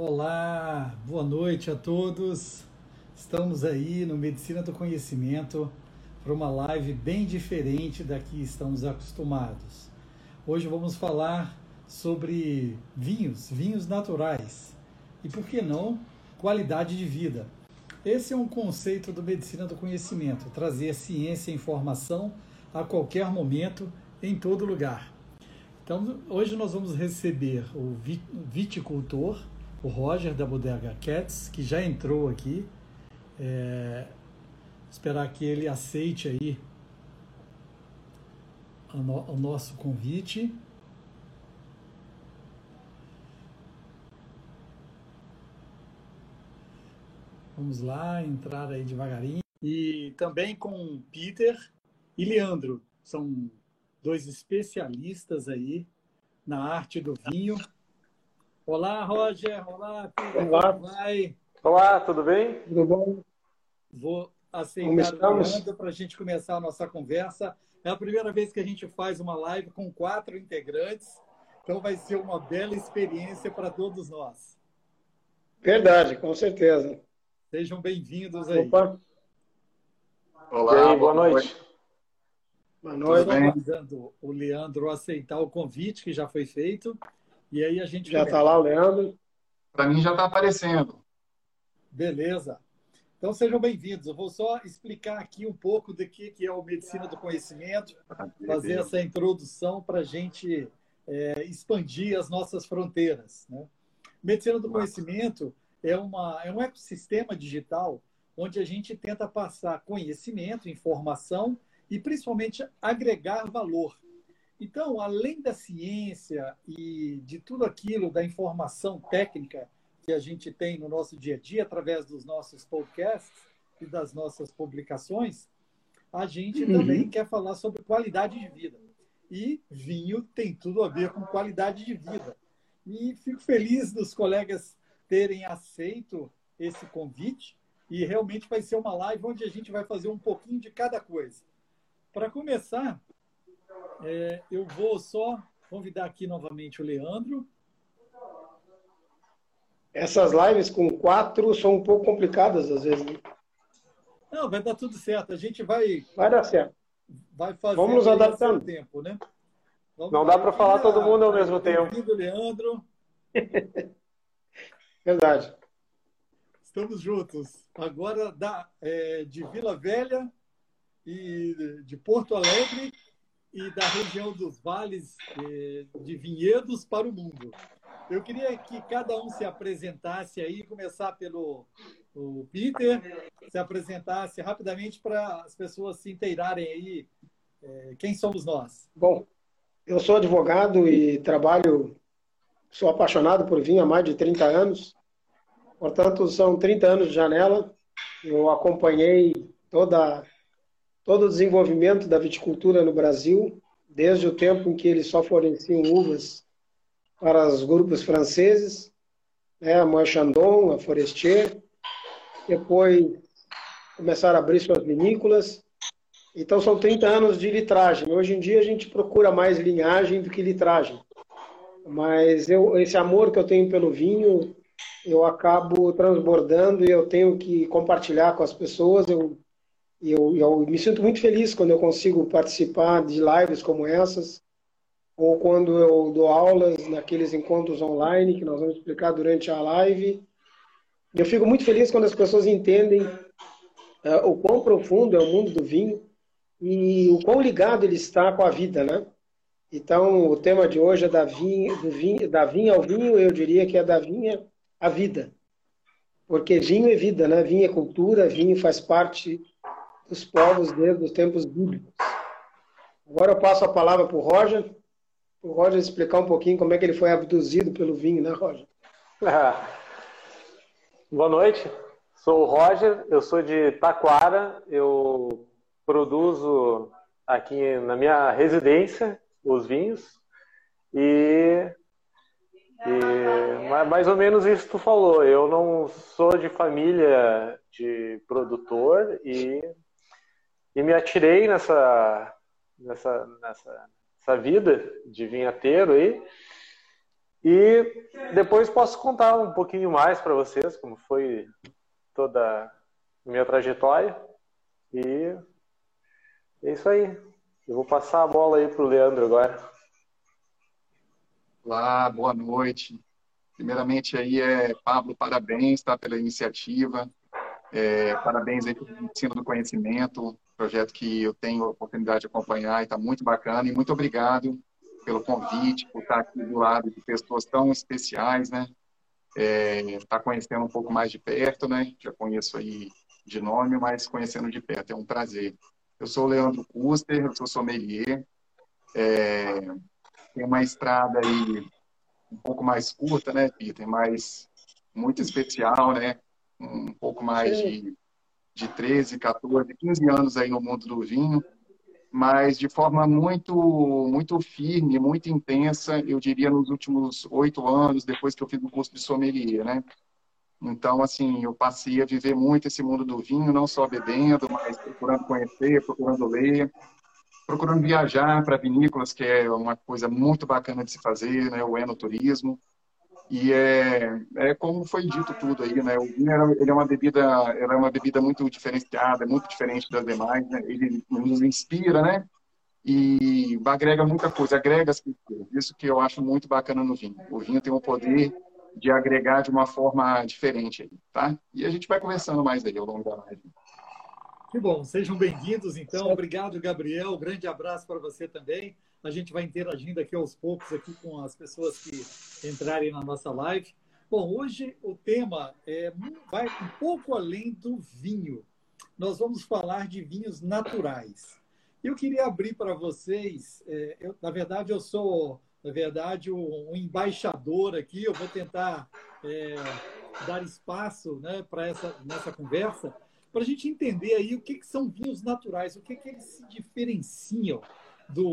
Olá, boa noite a todos. Estamos aí no Medicina do Conhecimento para uma live bem diferente da que estamos acostumados. Hoje vamos falar sobre vinhos, vinhos naturais e, por que não, qualidade de vida. Esse é um conceito do Medicina do Conhecimento, trazer ciência e informação a qualquer momento, em todo lugar. Então, hoje nós vamos receber o viticultor, o Roger da Bodega Cats, que já entrou aqui. É, esperar que ele aceite aí o nosso convite. Vamos lá, entrar aí devagarinho. E também com Peter e Leandro. São dois especialistas aí na arte do vinho. Olá, Roger. Olá, Peter. Olá. Como vai? Olá, tudo bem? Tudo bom? Vou aceitar o Leandro para a gente começar a nossa conversa. É a primeira vez que a gente faz uma live com quatro integrantes, então vai ser uma bela experiência para todos nós. Verdade, com certeza. Sejam bem-vindos aí. Opa. Olá, aí, boa, boa noite. Boa noite. Estou o Leandro aceitar o convite que já foi feito. E aí a gente. Já está lá Leandro? Para mim já está aparecendo. Beleza. Então sejam bem-vindos. Eu vou só explicar aqui um pouco do que é o Medicina do Conhecimento, fazer essa introdução para a gente é, expandir as nossas fronteiras. Né? Medicina do Conhecimento é, uma, é um ecossistema digital onde a gente tenta passar conhecimento, informação e principalmente agregar valor. Então, além da ciência e de tudo aquilo, da informação técnica que a gente tem no nosso dia a dia, através dos nossos podcasts e das nossas publicações, a gente uhum. também quer falar sobre qualidade de vida. E vinho tem tudo a ver com qualidade de vida. E fico feliz dos colegas terem aceito esse convite e realmente vai ser uma live onde a gente vai fazer um pouquinho de cada coisa. Para começar, é, eu vou só convidar aqui novamente o Leandro. Essas lives com quatro são um pouco complicadas às vezes. Né? Não, vai dar tudo certo. A gente vai. Vai dar certo. Vai fazer. Vamos nos adaptando. Tempo, né? Vamos Não dá para falar todo mundo ao mesmo tempo. Leandro. Verdade. Estamos juntos. Agora da, é, de Vila Velha e de Porto Alegre e da região dos vales é, de vinhedos para o mundo. Eu queria que cada um se apresentasse aí, começar pelo o Peter, se apresentasse rapidamente para as pessoas se inteirarem aí é, quem somos nós. Bom, eu sou advogado e trabalho, sou apaixonado por vinho há mais de 30 anos. Portanto, são 30 anos de janela. Eu acompanhei toda, todo o desenvolvimento da viticultura no Brasil, desde o tempo em que eles só forneciam uvas para os grupos franceses, né, a Moët Chandon, a Forestier. Depois começaram a abrir suas vinícolas. Então, são 30 anos de litragem. Hoje em dia, a gente procura mais linhagem do que litragem. Mas eu, esse amor que eu tenho pelo vinho eu acabo transbordando e eu tenho que compartilhar com as pessoas. Eu, eu, eu me sinto muito feliz quando eu consigo participar de lives como essas, ou quando eu dou aulas naqueles encontros online que nós vamos explicar durante a live. Eu fico muito feliz quando as pessoas entendem uh, o quão profundo é o mundo do vinho e o quão ligado ele está com a vida, né? Então, o tema de hoje é da vinha, do vinho, da vinha ao vinho, eu diria que é da vinha a vida. Porque vinho é vida, né? Vinho é cultura, vinho faz parte dos povos desde os tempos bíblicos. Agora eu passo a palavra para o Roger, para o Roger explicar um pouquinho como é que ele foi abduzido pelo vinho, né, Roger? Boa noite, sou o Roger, eu sou de Taquara, eu produzo aqui na minha residência os vinhos e e, mais ou menos isso que tu falou. Eu não sou de família de produtor e, e me atirei nessa, nessa, nessa, nessa vida de vinhateiro aí. E depois posso contar um pouquinho mais para vocês como foi toda a minha trajetória. E é isso aí. Eu vou passar a bola aí para o Leandro agora. Olá, boa noite. Primeiramente aí é Pablo, parabéns tá, pela iniciativa. É, parabéns aí pelo ensino do conhecimento, projeto que eu tenho a oportunidade de acompanhar e está muito bacana. E muito obrigado pelo convite, por estar aqui do lado de pessoas tão especiais, né? É, tá conhecendo um pouco mais de perto, né? Já conheço aí de nome, mas conhecendo de perto é um prazer. Eu sou o Leandro Custer, eu sou sommelier. É, tem uma estrada aí um pouco mais curta, né, Peter? Mas muito especial, né? Um pouco mais de, de 13, 14, 15 anos aí no mundo do vinho, mas de forma muito, muito firme, muito intensa, eu diria nos últimos oito anos, depois que eu fiz o curso de sommelier, né? Então, assim, eu passei a viver muito esse mundo do vinho, não só bebendo, mas procurando conhecer, procurando ler, procurando viajar para vinícolas, que é uma coisa muito bacana de se fazer, né? O enoturismo. E é, é como foi dito tudo aí, né? O vinho ele é uma bebida, ela é uma bebida muito diferenciada, muito diferente das demais, né? Ele nos inspira, né? E agrega muita coisa, agrega as culturas. Isso que eu acho muito bacana no vinho. O vinho tem o poder de agregar de uma forma diferente tá? E a gente vai conversando mais aí ao longo da live. Que bom, sejam bem-vindos então. Obrigado, Gabriel. Grande abraço para você também. A gente vai interagindo aqui aos poucos aqui com as pessoas que entrarem na nossa live. Bom, hoje o tema é, vai um pouco além do vinho. Nós vamos falar de vinhos naturais. Eu queria abrir para vocês, é, eu, na verdade eu sou na verdade, um, embaixador aqui. Eu vou tentar é, dar espaço né, para essa nessa conversa, para a gente entender aí o que, que são vinhos naturais, o que, que eles se diferenciam do,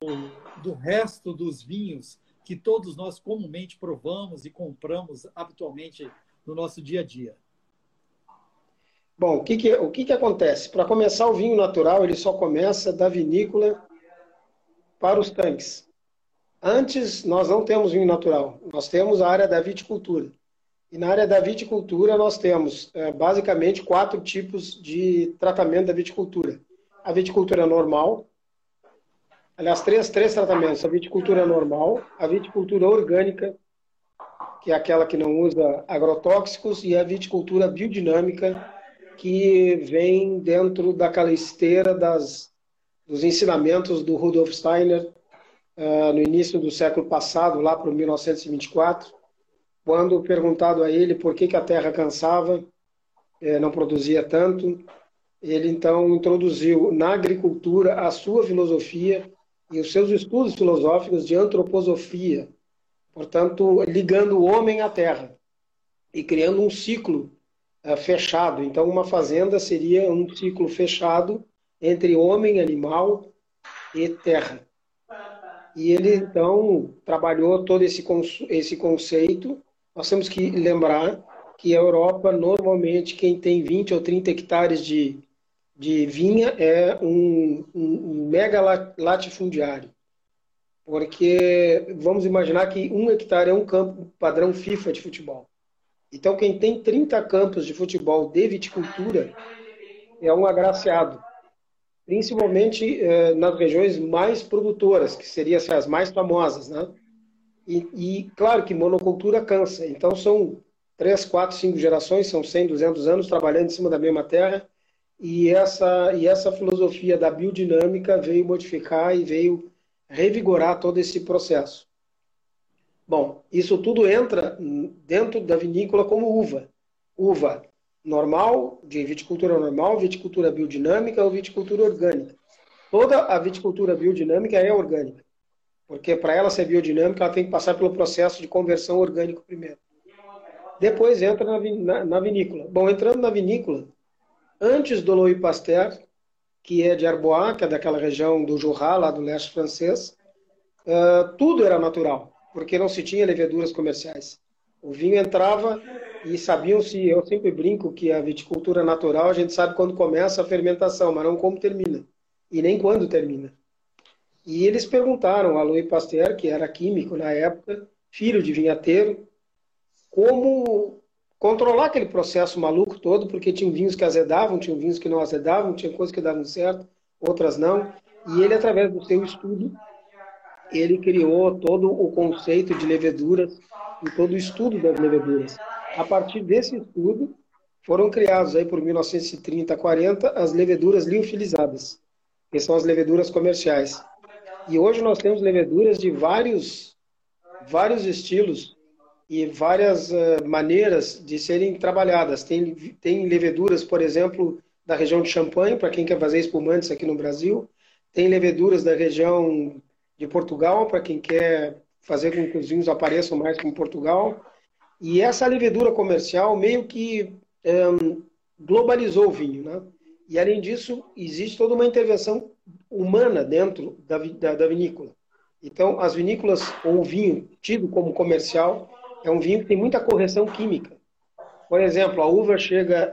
do resto dos vinhos que todos nós comumente provamos e compramos habitualmente no nosso dia a dia. Bom, o que, que, o que, que acontece? Para começar, o vinho natural ele só começa da vinícola para os tanques. Antes, nós não temos vinho natural, nós temos a área da viticultura. E na área da viticultura, nós temos é, basicamente quatro tipos de tratamento da viticultura: a viticultura normal, aliás, três, três tratamentos: a viticultura normal, a viticultura orgânica, que é aquela que não usa agrotóxicos, e a viticultura biodinâmica, que vem dentro daquela esteira das, dos ensinamentos do Rudolf Steiner uh, no início do século passado, lá para 1924, quando perguntado a ele por que, que a terra cansava, eh, não produzia tanto, ele então introduziu na agricultura a sua filosofia e os seus estudos filosóficos de antroposofia, portanto, ligando o homem à terra e criando um ciclo uh, fechado. Então, uma fazenda seria um ciclo fechado entre homem, animal e terra. E ele, então, trabalhou todo esse, esse conceito. Nós temos que lembrar que a Europa, normalmente, quem tem 20 ou 30 hectares de, de vinha é um, um mega latifundiário. Porque vamos imaginar que um hectare é um campo padrão FIFA de futebol. Então, quem tem 30 campos de futebol de viticultura é um agraciado principalmente eh, nas regiões mais produtoras, que seriam assim, as mais famosas, né? E, e, claro que monocultura cansa. Então são três, quatro, cinco gerações, são 100, 200 anos trabalhando em cima da mesma terra. E essa e essa filosofia da biodinâmica veio modificar e veio revigorar todo esse processo. Bom, isso tudo entra dentro da vinícola como uva. Uva normal, de viticultura normal, viticultura biodinâmica ou viticultura orgânica. Toda a viticultura biodinâmica é orgânica, porque para ela ser biodinâmica, ela tem que passar pelo processo de conversão orgânico primeiro. Depois entra na, na, vinícola. Bom, entrando na vinícola, antes do Louis Pasteur, que é de Arbois, que é daquela região do Jura, lá do leste francês, uh, tudo era natural, porque não se tinha leveduras comerciais. O vinho entrava e sabiam-se, eu sempre brinco que a viticultura natural, a gente sabe quando começa a fermentação, mas não como termina. E nem quando termina. E eles perguntaram a Louis Pasteur, que era químico na época, filho de vinhateiro, como controlar aquele processo maluco todo, porque tinha vinhos que azedavam, tinha vinhos que não azedavam, tinha coisas que davam certo, outras não. E ele, através do seu estudo, ele criou todo o conceito de leveduras e todo o estudo das leveduras. A partir desse estudo, foram criados aí por 1930 40 as leveduras liofilizadas, que são as leveduras comerciais. E hoje nós temos leveduras de vários vários estilos e várias uh, maneiras de serem trabalhadas. Tem, tem leveduras, por exemplo, da região de Champagne, para quem quer fazer espumantes aqui no Brasil. Tem leveduras da região de Portugal, para quem quer fazer com que os vinhos apareçam mais como Portugal. E essa levedura comercial meio que um, globalizou o vinho. Né? E, além disso, existe toda uma intervenção humana dentro da, da, da vinícola. Então, as vinícolas, ou o vinho tido como comercial, é um vinho que tem muita correção química. Por exemplo, a uva chega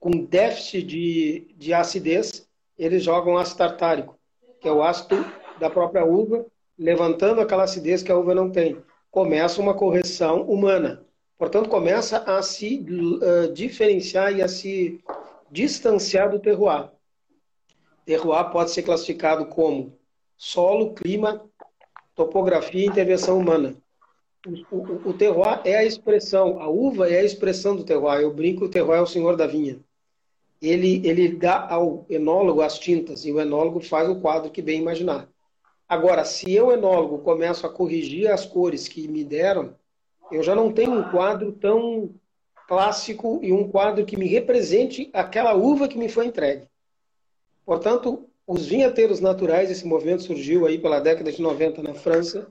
com déficit de, de acidez, eles jogam ácido tartárico, que é o ácido da própria uva, levantando aquela acidez que a uva não tem. Começa uma correção humana. Portanto, começa a se uh, diferenciar e a se distanciar do terroir. Terroir pode ser classificado como solo, clima, topografia e intervenção humana. O, o, terroir é a expressão, a uva é a expressão do terroir. Eu brinco, o terroir é o senhor da vinha. Ele, ele dá ao enólogo as tintas e o enólogo faz o quadro que bem imaginar. Agora, se eu, enólogo, começo a corrigir as cores que me deram, eu já não tenho um quadro tão clássico e um quadro que me represente aquela uva que me foi entregue. Portanto, os vinheteiros naturais, esse movimento surgiu aí pela década de 90 na França,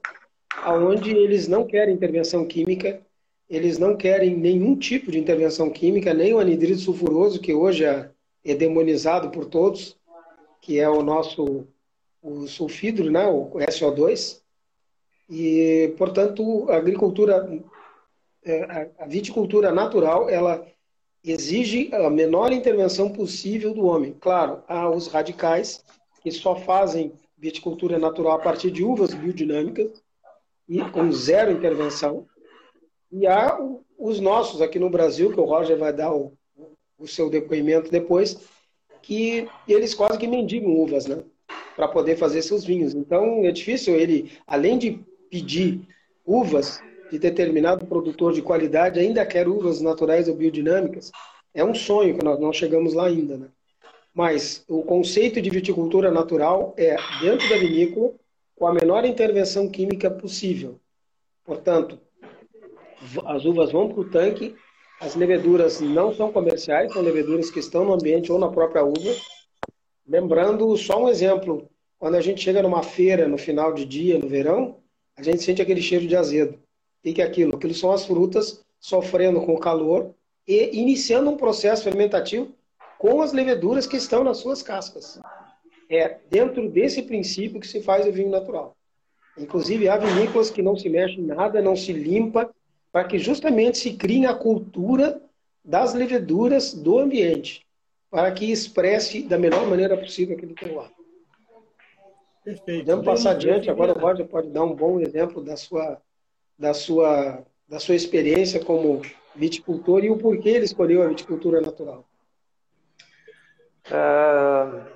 aonde eles não querem intervenção química, eles não querem nenhum tipo de intervenção química, nem o anidrido sulfuroso, que hoje é, demonizado por todos, que é o nosso o sulfidro, né, o SO2. E, portanto, a agricultura, é, a viticultura natural, ela exige a menor intervenção possível do homem. Claro, há os radicais que só fazem viticultura natural a partir de uvas biodinâmicas e com zero intervenção. E há os nossos aqui no Brasil, que o Roger vai dar o, o seu depoimento depois, que eles quase que mendigam uvas, né? Para poder fazer seus vinhos. Então é difícil ele, além de pedir uvas de determinado produtor de qualidade, ainda quer uvas naturais ou biodinâmicas, é um sonho que nós não chegamos lá ainda, né? Mas o conceito de viticultura natural é dentro da vinícola com a menor intervenção química possível. Portanto, as uvas vão para o tanque, as leveduras não são comerciais, são leveduras que estão no ambiente ou na própria uva. Lembrando só um exemplo, quando a gente chega numa feira no final de dia, no verão, a gente sente aquele cheiro de azedo. O que é aquilo? Aquilo são as frutas sofrendo com o calor e iniciando um processo fermentativo com as leveduras que estão nas suas cascas. É dentro desse princípio que se faz o vinho natural. Inclusive, há vinícolas que não se mexe em nada, não se limpa, para que justamente se crie a cultura das leveduras do ambiente, para que expresse da melhor maneira possível aquele terroir. Perfeito. Podemos passar adiante. Agora o Roger pode dar um bom exemplo da sua, da sua, da sua experiência como viticultor e o porquê ele escolheu a viticultura natural. Uh,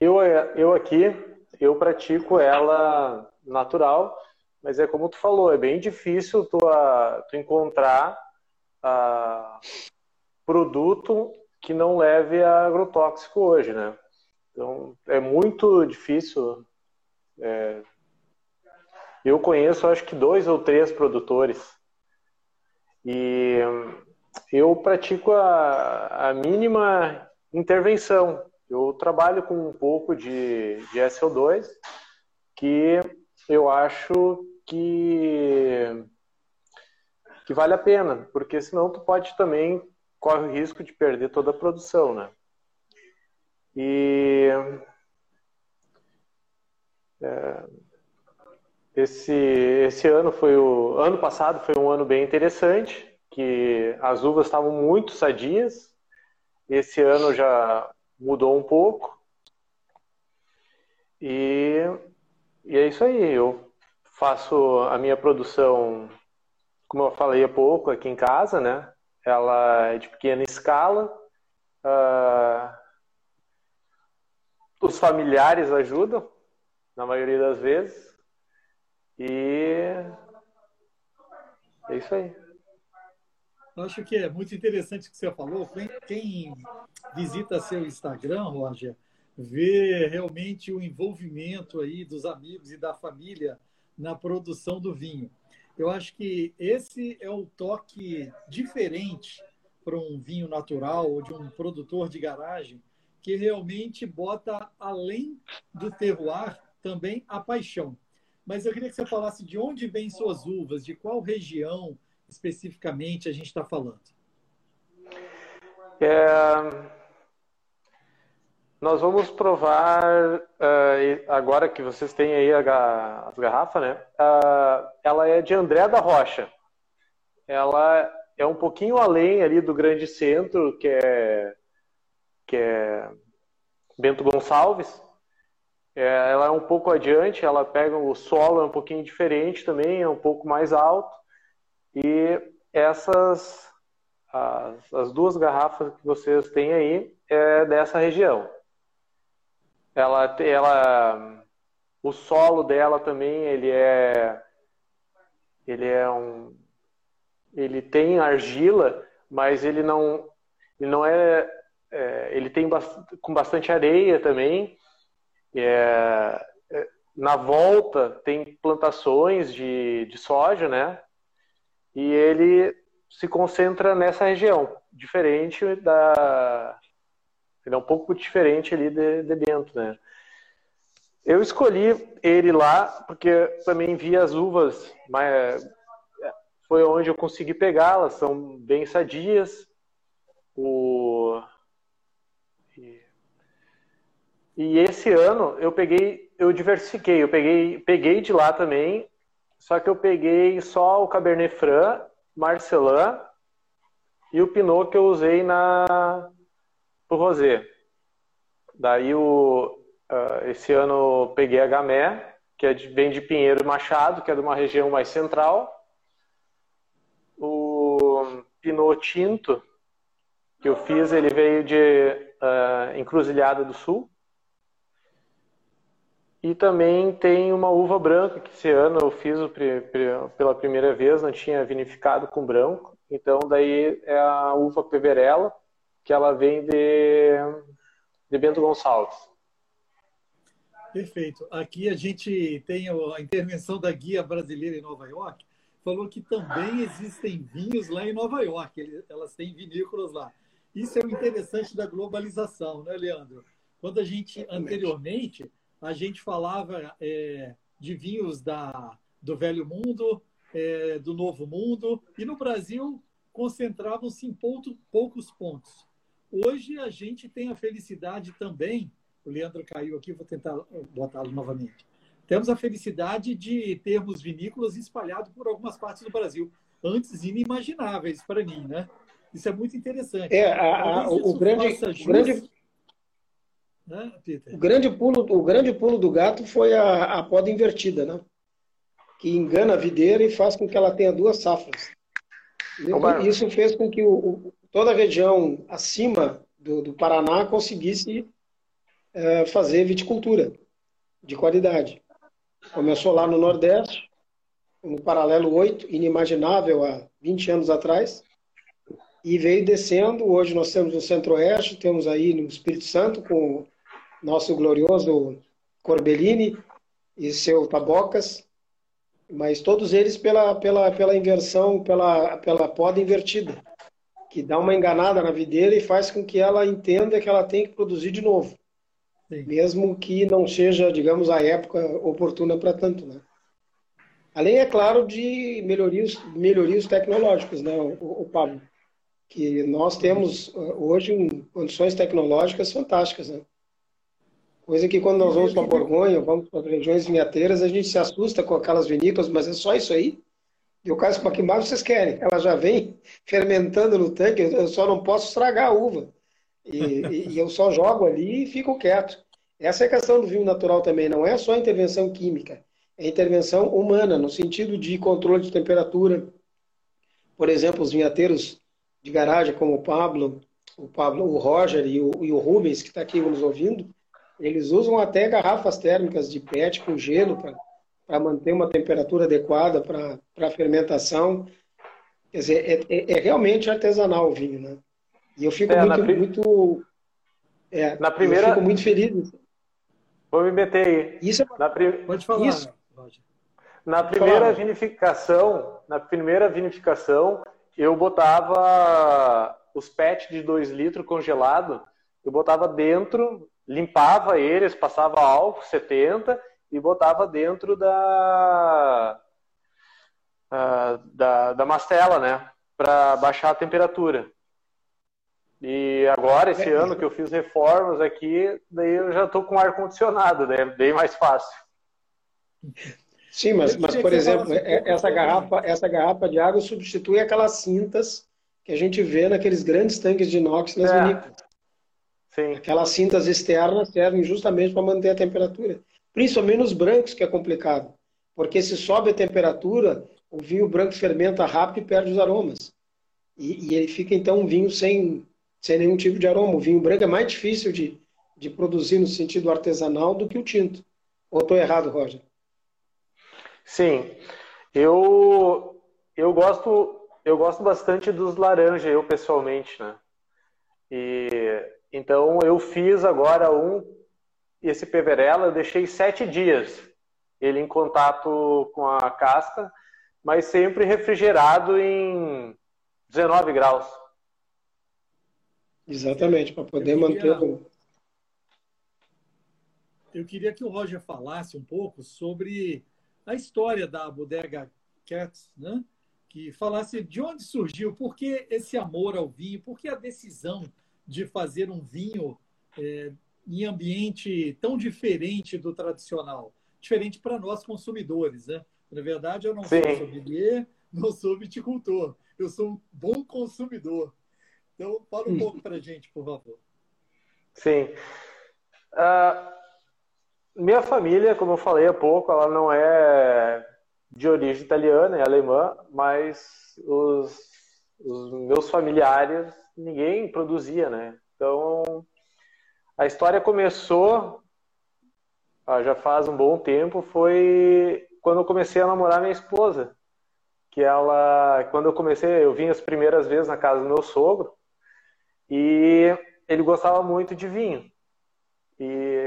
eu, eu aqui, eu pratico ela natural, mas é como tu falou, é bem difícil tu, uh, tu encontrar uh, produto que não leve a agrotóxico hoje, né? Então, é muito difícil. É... Eu conheço, acho que dois ou três produtores. E eu pratico a, a mínima intervenção. Eu trabalho com um pouco de, de SO2, que eu acho que, que vale a pena, porque senão tu pode também corre o risco de perder toda a produção, né? E é, esse, esse ano foi o ano passado foi um ano bem interessante, que as uvas estavam muito sadias. Esse ano já mudou um pouco. E, e é isso aí. Eu faço a minha produção, como eu falei há pouco, aqui em casa, né? Ela é de pequena escala. Uh, os familiares ajudam, na maioria das vezes. E é isso aí. Acho que é muito interessante o que você falou. Quem visita seu Instagram, Roger, vê realmente o envolvimento aí dos amigos e da família na produção do vinho. Eu acho que esse é o toque diferente para um vinho natural ou de um produtor de garagem que realmente bota além do terroir também a paixão. Mas eu queria que você falasse de onde vêm suas uvas, de qual região especificamente a gente está falando. É, nós vamos provar, uh, agora que vocês têm aí a, as garrafas, né? Uh, ela é de André da Rocha. Ela é um pouquinho além ali do grande centro, que é, que é Bento Gonçalves. É, ela é um pouco adiante, ela pega o solo é um pouquinho diferente também, é um pouco mais alto. E essas, as, as duas garrafas que vocês têm aí é dessa região. Ela, ela, o solo dela também ele é, ele é um, ele tem argila, mas ele não, ele não é, é ele tem bast com bastante areia também. É, é, na volta tem plantações de, de soja, né? E ele se concentra nessa região, diferente da, ele é um pouco diferente ali de, de dentro, né? Eu escolhi ele lá porque também vi as uvas, mas foi onde eu consegui pegá-las, são bem sadias. O... E esse ano eu peguei, eu diversifiquei, eu peguei, peguei de lá também, só que eu peguei só o Cabernet Franc, Marcelin e o Pinot que eu usei na pro rosé. Daí o, uh, esse ano peguei a Gamé, que é de, vem de Pinheiro Machado, que é de uma região mais central. O Pinot Tinto, que eu fiz, ele veio de uh, Encruzilhada do Sul. E também tem uma uva branca, que esse ano eu fiz pela primeira vez, não tinha vinificado com branco. Então, daí é a uva Peverella, que ela vem de, de Bento Gonçalves. Perfeito. Aqui a gente tem a intervenção da guia brasileira em Nova York. Falou que também existem vinhos lá em Nova York. Elas têm vinícolas lá. Isso é o interessante da globalização, né, Leandro? Quando a gente, anteriormente, a gente falava é, de vinhos da, do Velho Mundo, é, do Novo Mundo, e no Brasil concentravam-se em poucos pontos. Hoje a gente tem a felicidade também, o Leandro caiu aqui, vou tentar botá-lo novamente. Temos a felicidade de termos vinícolas espalhados por algumas partes do Brasil, antes inimagináveis para mim, né? Isso é muito interessante. É, a, a, o, grande, o grande, né, o grande pulo, o grande pulo do gato foi a, a poda invertida, né? Que engana a videira e faz com que ela tenha duas safras. Isso fez com que o, toda a região acima do, do Paraná conseguisse é, fazer viticultura de qualidade. Começou lá no Nordeste, no paralelo 8, inimaginável há 20 anos atrás, e veio descendo. Hoje nós temos no Centro-Oeste, temos aí no Espírito Santo com o nosso glorioso Corbellini e seu Tabocas, mas todos eles pela, pela, pela inversão, pela, pela poda invertida que dá uma enganada na videira e faz com que ela entenda que ela tem que produzir de novo. Sim. Mesmo que não seja, digamos, a época oportuna para tanto, né? Além, é claro, de melhorias, melhorias tecnológicas, né, o, o Pablo? Que nós temos uh, hoje condições tecnológicas fantásticas, né? Coisa que quando nós vamos para Borgonha, vamos para regiões vinhateiras, a gente se assusta com aquelas vinícolas, mas é só isso aí. E o caso para que mais vocês querem? Ela já vem fermentando no tanque, eu só não posso estragar a uva. E, e, eu só jogo ali e fico quieto. Essa é a questão do vinho natural também, não é só intervenção química. é intervenção humana, no sentido de controle de temperatura. Por exemplo, os vinhateiros de garagem, como o Pablo, o Pablo, o Roger e o, e o Rubens, que está aqui nos ouvindo, eles usam até garrafas térmicas de PET com gelo para manter uma temperatura adequada para a fermentação. Quer dizer, é, é, é, realmente artesanal o vinho, né? E eu fico é, muito, na muito, é, na primeira... eu fico muito feliz. Vou me meter aí. Isso é... na prim... Pode falar. Isso... Na primeira vinificação, na primeira vinificação, eu botava os PET de 2 litros congelado, eu botava dentro, limpava eles, passava álcool 70 e botava dentro da uh, da, da mastela, né, para baixar a temperatura. E agora, esse é. ano que eu fiz reformas aqui, daí eu já estou com ar condicionado, daí é bem mais fácil. Sim, mas, mas por exemplo, é, essa garrafa, essa garrafa de água substitui aquelas cintas que a gente vê naqueles grandes tanques de inox nas é. vinícolas. Sim. Aquelas cintas externas servem justamente para manter a temperatura. Principalmente nos brancos, que é complicado. Porque se sobe a temperatura, o vinho branco fermenta rápido e perde os aromas. E, e ele fica, então, um vinho sem, sem nenhum tipo de aroma. O vinho branco é mais difícil de, de produzir no sentido artesanal do que o tinto. Ou estou errado, Roger? Sim. Eu, eu gosto eu gosto bastante dos laranja, eu pessoalmente, né? E então eu fiz agora um esse peverella, eu deixei sete dias ele em contato com a casca, mas sempre refrigerado em 19 graus. Exatamente, para poder eu queria, manter o. Eu queria que o Roger falasse um pouco sobre a história da bodega Cats, né? que falasse de onde surgiu, por que esse amor ao vinho, por que a decisão de fazer um vinho é, em ambiente tão diferente do tradicional, diferente para nós consumidores, né? Na verdade, eu não Sim. sou sommelier, não sou viticultor, eu sou um bom consumidor. Então, fala um pouco para a gente, por favor. Sim. Uh, minha família, como eu falei há pouco, ela não é de origem italiana e alemã, mas os, os meus familiares, ninguém produzia, né? Então, a história começou, ah, já faz um bom tempo, foi quando eu comecei a namorar minha esposa. Que ela, quando eu comecei, eu vim as primeiras vezes na casa do meu sogro e ele gostava muito de vinho. E,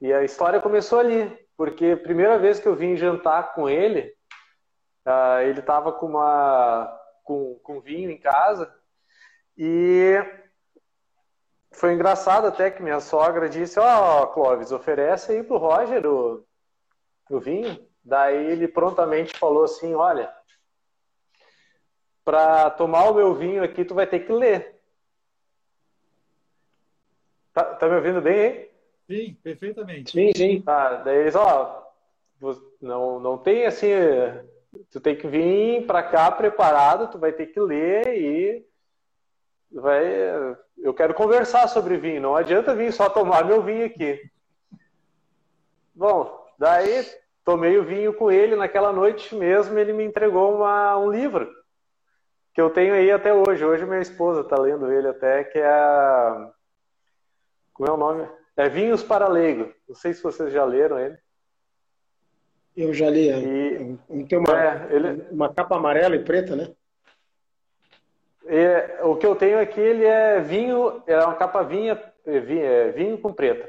e a história começou ali porque primeira vez que eu vim jantar com ele, uh, ele estava com uma com, com vinho em casa e foi engraçado até que minha sogra disse, ó, oh, Clóvis, oferece aí pro Roger o, o vinho. Daí ele prontamente falou assim, olha, para tomar o meu vinho aqui tu vai ter que ler. Tá, tá me ouvindo bem aí? Sim, perfeitamente. Sim, sim. Tá, daí eles, ó, não, não tem assim, tu tem que vir para cá preparado, tu vai ter que ler e vai, eu quero conversar sobre vinho, não adianta vir só tomar meu vinho aqui. Bom, daí tomei o vinho com ele naquela noite mesmo, ele me entregou uma, um livro que eu tenho aí até hoje. Hoje minha esposa está lendo ele até, que é a... como é o nome? É Vinhos para Leigo. Não sei se vocês já leram ele. Eu já li. É. E, tem uma, é, ele... uma capa amarela e preta, né? É, o que eu tenho aqui, ele é vinho, é uma capa vinha, é vinho, é vinho com preta.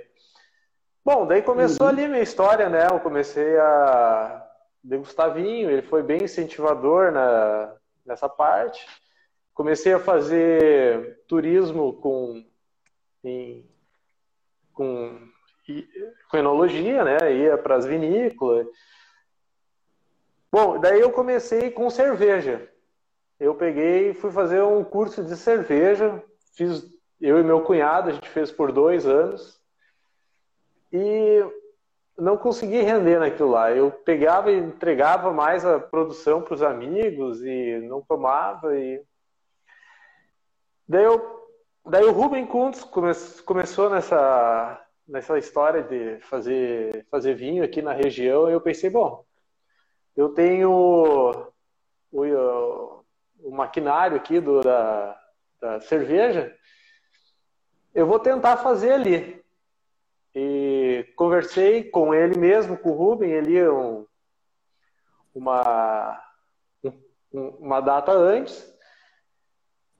Bom, daí começou uhum. ali a minha história, né? Eu comecei a degustar vinho, ele foi bem incentivador na, nessa parte. Comecei a fazer turismo com em, com, com enologia, né? Ia para as vinícolas. Bom, daí eu comecei com cerveja. Eu peguei e fui fazer um curso de cerveja. Fiz eu e meu cunhado, a gente fez por dois anos. E não consegui render naquilo lá. Eu pegava e entregava mais a produção para os amigos e não tomava. E... Daí eu Daí o Ruben Kuntz come, começou nessa, nessa história de fazer, fazer vinho aqui na região, eu pensei, bom, eu tenho o maquinário aqui do, da, da cerveja, eu vou tentar fazer ali. E conversei com ele mesmo, com o Ruben, ele um, uma, uma data antes,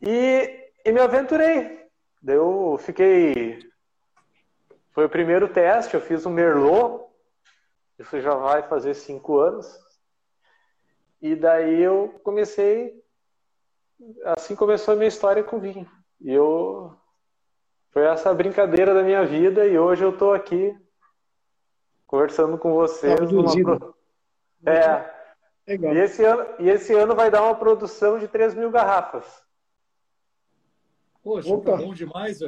e, e me aventurei. Eu fiquei. Foi o primeiro teste, eu fiz um Merlot, isso já vai fazer cinco anos. E daí eu comecei, assim começou a minha história com vinho. E eu foi essa brincadeira da minha vida e hoje eu estou aqui conversando com vocês. Numa... É. Legal. E esse, ano, e esse ano vai dar uma produção de 3 mil garrafas. Poxa, tá Opa. tá bom demais,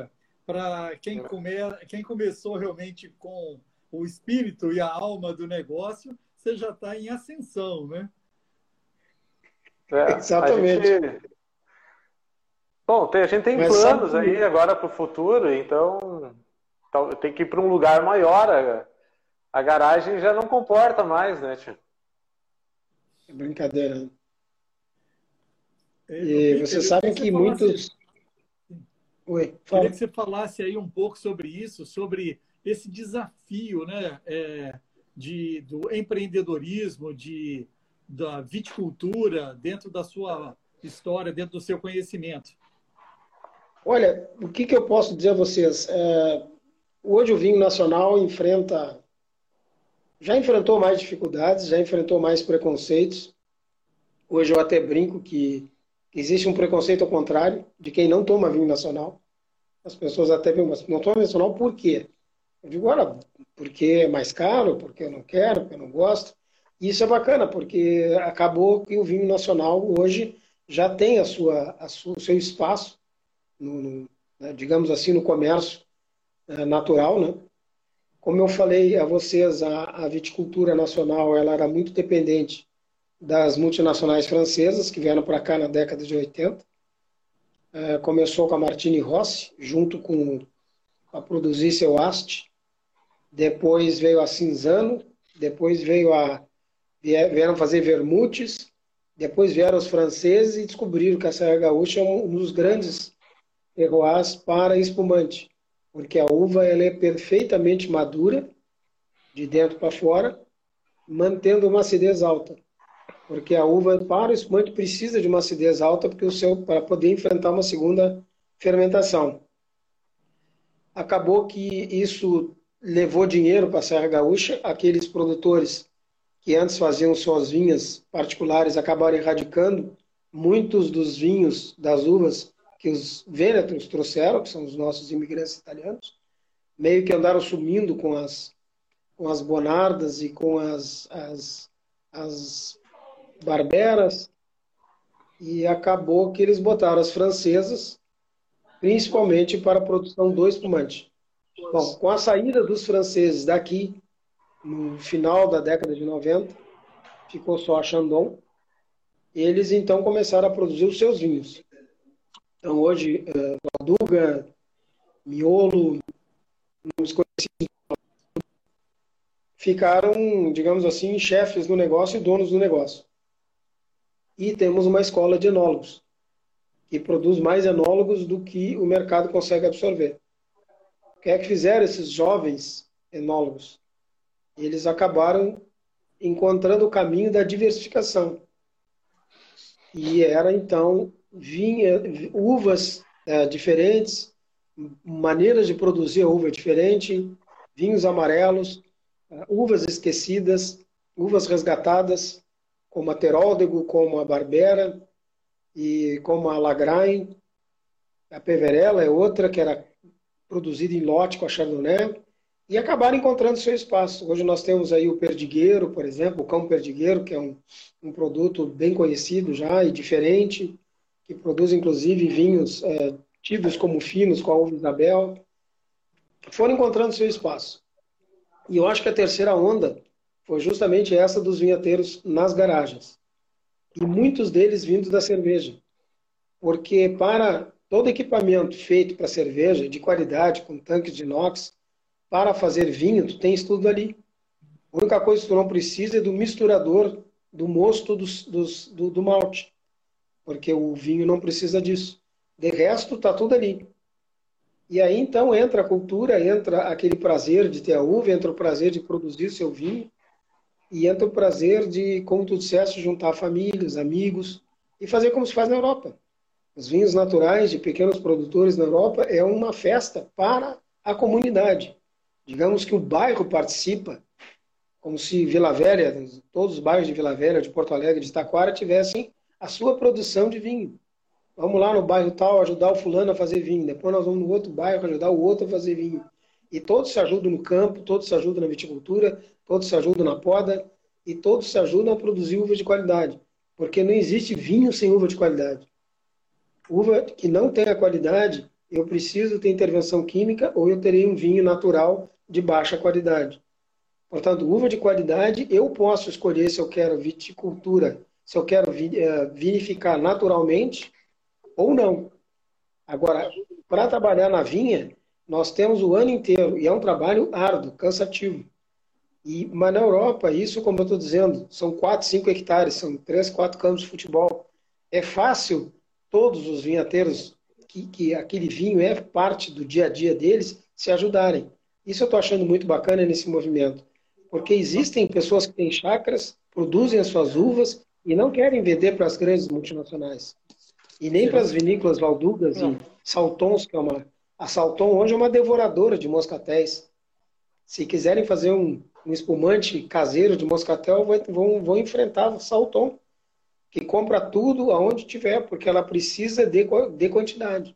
Para quem, come... quem começou realmente com o espírito e a alma do negócio, você já está em ascensão, né? É, Exatamente. Bom, tem, a gente tem Mas planos sabe... aí agora para o futuro, então tem que ir para um lugar maior. A, a, garagem já não comporta mais, né, tio? É brincadeira. Né? E você sabe que, que muitos. Oi, fala. Queria que você falasse aí um pouco sobre isso, sobre esse desafio né, é, de, do empreendedorismo, de da viticultura dentro da sua história, dentro do seu conhecimento? Olha, o que, que eu posso dizer a vocês? É, hoje o vinho nacional enfrenta, já enfrentou mais dificuldades, já enfrentou mais preconceitos. Hoje eu até brinco que existe um preconceito ao contrário, de quem não toma vinho nacional. As pessoas até veem, mas não toma nacional por quê? Eu digo, olha, porque é mais caro, porque eu não quero, porque eu não gosto. E isso é bacana, porque acabou que o vinho nacional hoje já tem a sua, a sua, o seu espaço, no, no, né, digamos assim, no comércio é, natural. Né? Como eu falei a vocês, a, a viticultura nacional ela era muito dependente das multinacionais francesas que vieram para cá na década de 80. É, começou com a Martini Rossi, junto com a produzir seu Ast. Depois veio a Cinzano, depois veio a vieram fazer vermutes, depois vieram os franceses e descobriram que a Serra Gaúcha é um dos grandes terroirs para espumante, porque a uva ela é perfeitamente madura, de dentro para fora, mantendo uma acidez alta. Porque a uva para o espumante precisa de uma acidez alta porque o seu para poder enfrentar uma segunda fermentação. Acabou que isso levou dinheiro para a Serra Gaúcha, aqueles produtores que antes faziam suas vinhas particulares acabaram erradicando muitos dos vinhos das uvas que os vênetros trouxeram, que são os nossos imigrantes italianos, meio que andaram sumindo com as, com as bonardas e com as, as, as barberas, e acabou que eles botaram as francesas, principalmente para a produção do espumante. Bom, com a saída dos franceses daqui, no final da década de 90, ficou só a Chandon. Eles então começaram a produzir os seus vinhos. Então hoje, uh, Miolo, nomes conhecidos, ficaram, digamos assim, chefes do negócio e donos do negócio. E temos uma escola de enólogos, que produz mais enólogos do que o mercado consegue absorver. O que é que fizeram esses jovens enólogos? eles acabaram encontrando o caminho da diversificação. E era então vinha uvas é, diferentes, maneiras de produzir uva diferente, vinhos amarelos, é, uvas esquecidas, uvas resgatadas, como a Teróldego, como a Barbera e como a Lagrange. A Peverella é outra que era produzida em lote com a Chardonnay e acabaram encontrando seu espaço. Hoje nós temos aí o perdigueiro, por exemplo, o cão perdigueiro, que é um, um produto bem conhecido já e diferente, que produz inclusive vinhos é, tidos como finos com a uva Isabel. Foram encontrando seu espaço. E eu acho que a terceira onda foi justamente essa dos vinheteiros nas garagens. E muitos deles vindo da cerveja. Porque para todo equipamento feito para cerveja, de qualidade, com tanques de inox, para fazer vinho, tu tens tudo ali. A única coisa que tu não precisa é do misturador do mosto dos, dos, do, do malte, porque o vinho não precisa disso. De resto, está tudo ali. E aí então entra a cultura, entra aquele prazer de ter a uva, entra o prazer de produzir seu vinho, e entra o prazer de, como tu disseste, juntar famílias, amigos e fazer como se faz na Europa. Os vinhos naturais de pequenos produtores na Europa é uma festa para a comunidade. Digamos que o bairro participa, como se Vila Velha, todos os bairros de Vila Velha, de Porto Alegre, de Taquara, tivessem a sua produção de vinho. Vamos lá no bairro tal ajudar o fulano a fazer vinho. Depois nós vamos no outro bairro ajudar o outro a fazer vinho. E todos se ajudam no campo, todos se ajudam na viticultura, todos se ajudam na poda e todos se ajudam a produzir uva de qualidade. Porque não existe vinho sem uva de qualidade. Uva que não tem a qualidade, eu preciso ter intervenção química ou eu terei um vinho natural de baixa qualidade. Portanto, uva de qualidade, eu posso escolher se eu quero viticultura, se eu quero eh, vinificar naturalmente ou não. Agora, para trabalhar na vinha, nós temos o ano inteiro, e é um trabalho árduo, cansativo. E, mas na Europa, isso, como eu estou dizendo, são 4, 5 hectares, são 3, 4 campos de futebol. É fácil todos os vinhateiros, que, que aquele vinho é parte do dia a dia deles, se ajudarem. Isso eu estou achando muito bacana nesse movimento. Porque existem pessoas que têm chácaras, produzem as suas uvas e não querem vender para as grandes multinacionais. E nem para as vinícolas Valdugas e Saltons, que é uma a Salton hoje é uma devoradora de moscatéis. Se quiserem fazer um, um espumante caseiro de moscatel, vão, vão enfrentar a Salton, que compra tudo aonde tiver, porque ela precisa de, de quantidade.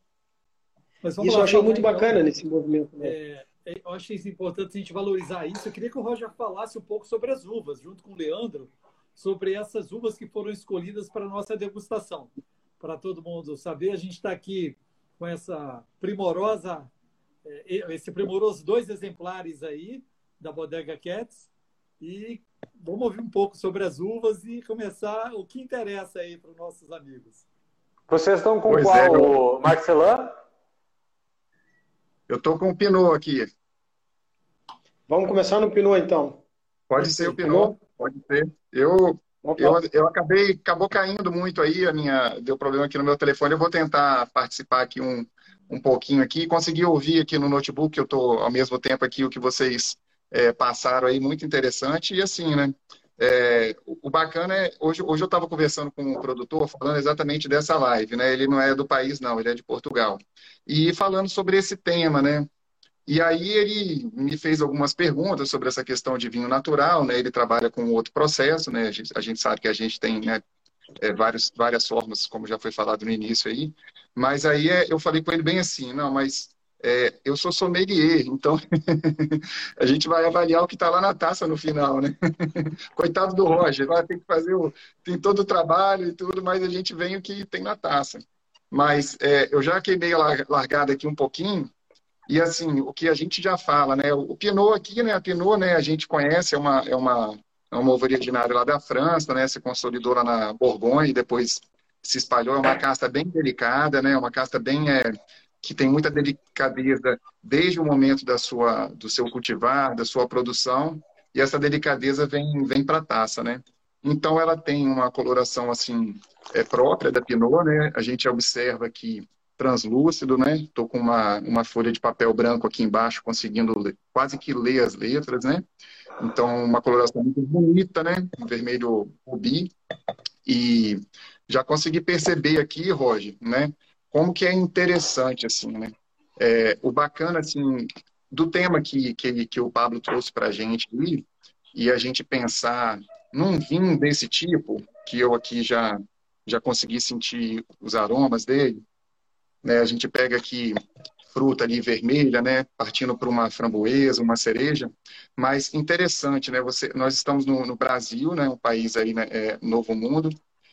Isso eu achei muito então, bacana nesse movimento. Né? É, é, eu acho importante a gente valorizar isso. Eu queria que o Roger falasse um pouco sobre as uvas, junto com o Leandro, sobre essas uvas que foram escolhidas para a nossa degustação. Para todo mundo saber, a gente está aqui com essa primorosa, é, esse primoroso dois exemplares aí da Bodega Cats. E vamos ouvir um pouco sobre as uvas e começar o que interessa aí para os nossos amigos. Vocês estão com pois qual, é, Marcelin? Eu estou com o Pinot aqui. Vamos começar no Pinot, então. Pode ser o Pinot, pode ser. Eu eu, eu acabei, acabou caindo muito aí, a minha, deu problema aqui no meu telefone. Eu vou tentar participar aqui um, um pouquinho aqui, consegui ouvir aqui no notebook, eu estou ao mesmo tempo aqui o que vocês é, passaram aí, muito interessante. E assim, né? É, o bacana é, hoje, hoje eu estava conversando com o produtor, falando exatamente dessa live, né? Ele não é do país, não, ele é de Portugal. E falando sobre esse tema, né? E aí ele me fez algumas perguntas sobre essa questão de vinho natural, né? Ele trabalha com outro processo, né? A gente, a gente sabe que a gente tem né, é, várias, várias formas, como já foi falado no início aí. Mas aí é, eu falei com ele bem assim, não, mas é, eu sou sommelier, então a gente vai avaliar o que está lá na taça no final, né? Coitado do Roger, lá tem que fazer o, tem todo o trabalho e tudo, mas a gente vem o que tem na taça. Mas é, eu já queimei a largada aqui um pouquinho, e assim, o que a gente já fala, né? O Pinot aqui, né? A Pinot, né? A gente conhece, é uma, é uma, é uma uva originária lá da França, né? Se consolidou lá na Borgonha e depois se espalhou. É uma casta bem delicada, né? Uma casta bem é, que tem muita delicadeza desde o momento da sua, do seu cultivar, da sua produção. E essa delicadeza vem, vem para a taça, né? Então ela tem uma coloração assim é própria da Pinot, né? A gente observa que translúcido, né? Estou com uma, uma folha de papel branco aqui embaixo, conseguindo ler, quase que ler as letras, né? Então, uma coloração muito bonita, né? Vermelho rubi. E já consegui perceber aqui, Roger, né? Como que é interessante, assim, né? É, o bacana, assim, do tema que, que, que o Pablo trouxe para a gente ali, e a gente pensar num vinho desse tipo, que eu aqui já, já consegui sentir os aromas dele, né? A gente pega aqui fruta ali vermelha, né, partindo para uma framboesa, uma cereja, mas interessante, né, você, nós estamos no, no Brasil, né, um país aí, né, é, novo mundo,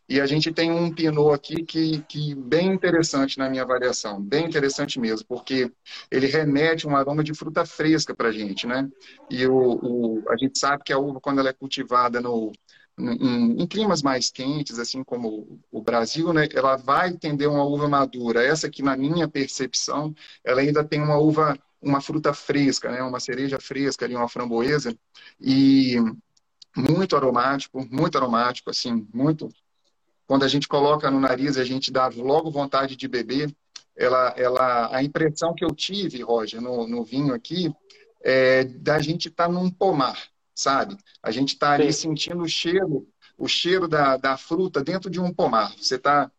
e a gente tem um pinot aqui que, que bem interessante na minha avaliação, bem interessante mesmo, porque ele remete um aroma de fruta fresca para a gente, né, e o, o, a gente sabe que a uva, quando ela é cultivada no, em, em, climas mais quentes, assim como o Brasil, né, ela vai tender uma uva madura. Essa que, na minha percepção, ela ainda tem uma uva uma fruta fresca, né? Uma cereja fresca ali, uma framboesa e muito aromático, muito aromático, assim, muito. Quando a gente coloca no nariz, a gente dá logo vontade de beber. Ela, ela, a impressão que eu tive, Roger, no, no vinho aqui, é da gente estar tá num pomar, sabe? A gente está ali sentindo o cheiro, o cheiro da, da fruta dentro de um pomar. Você está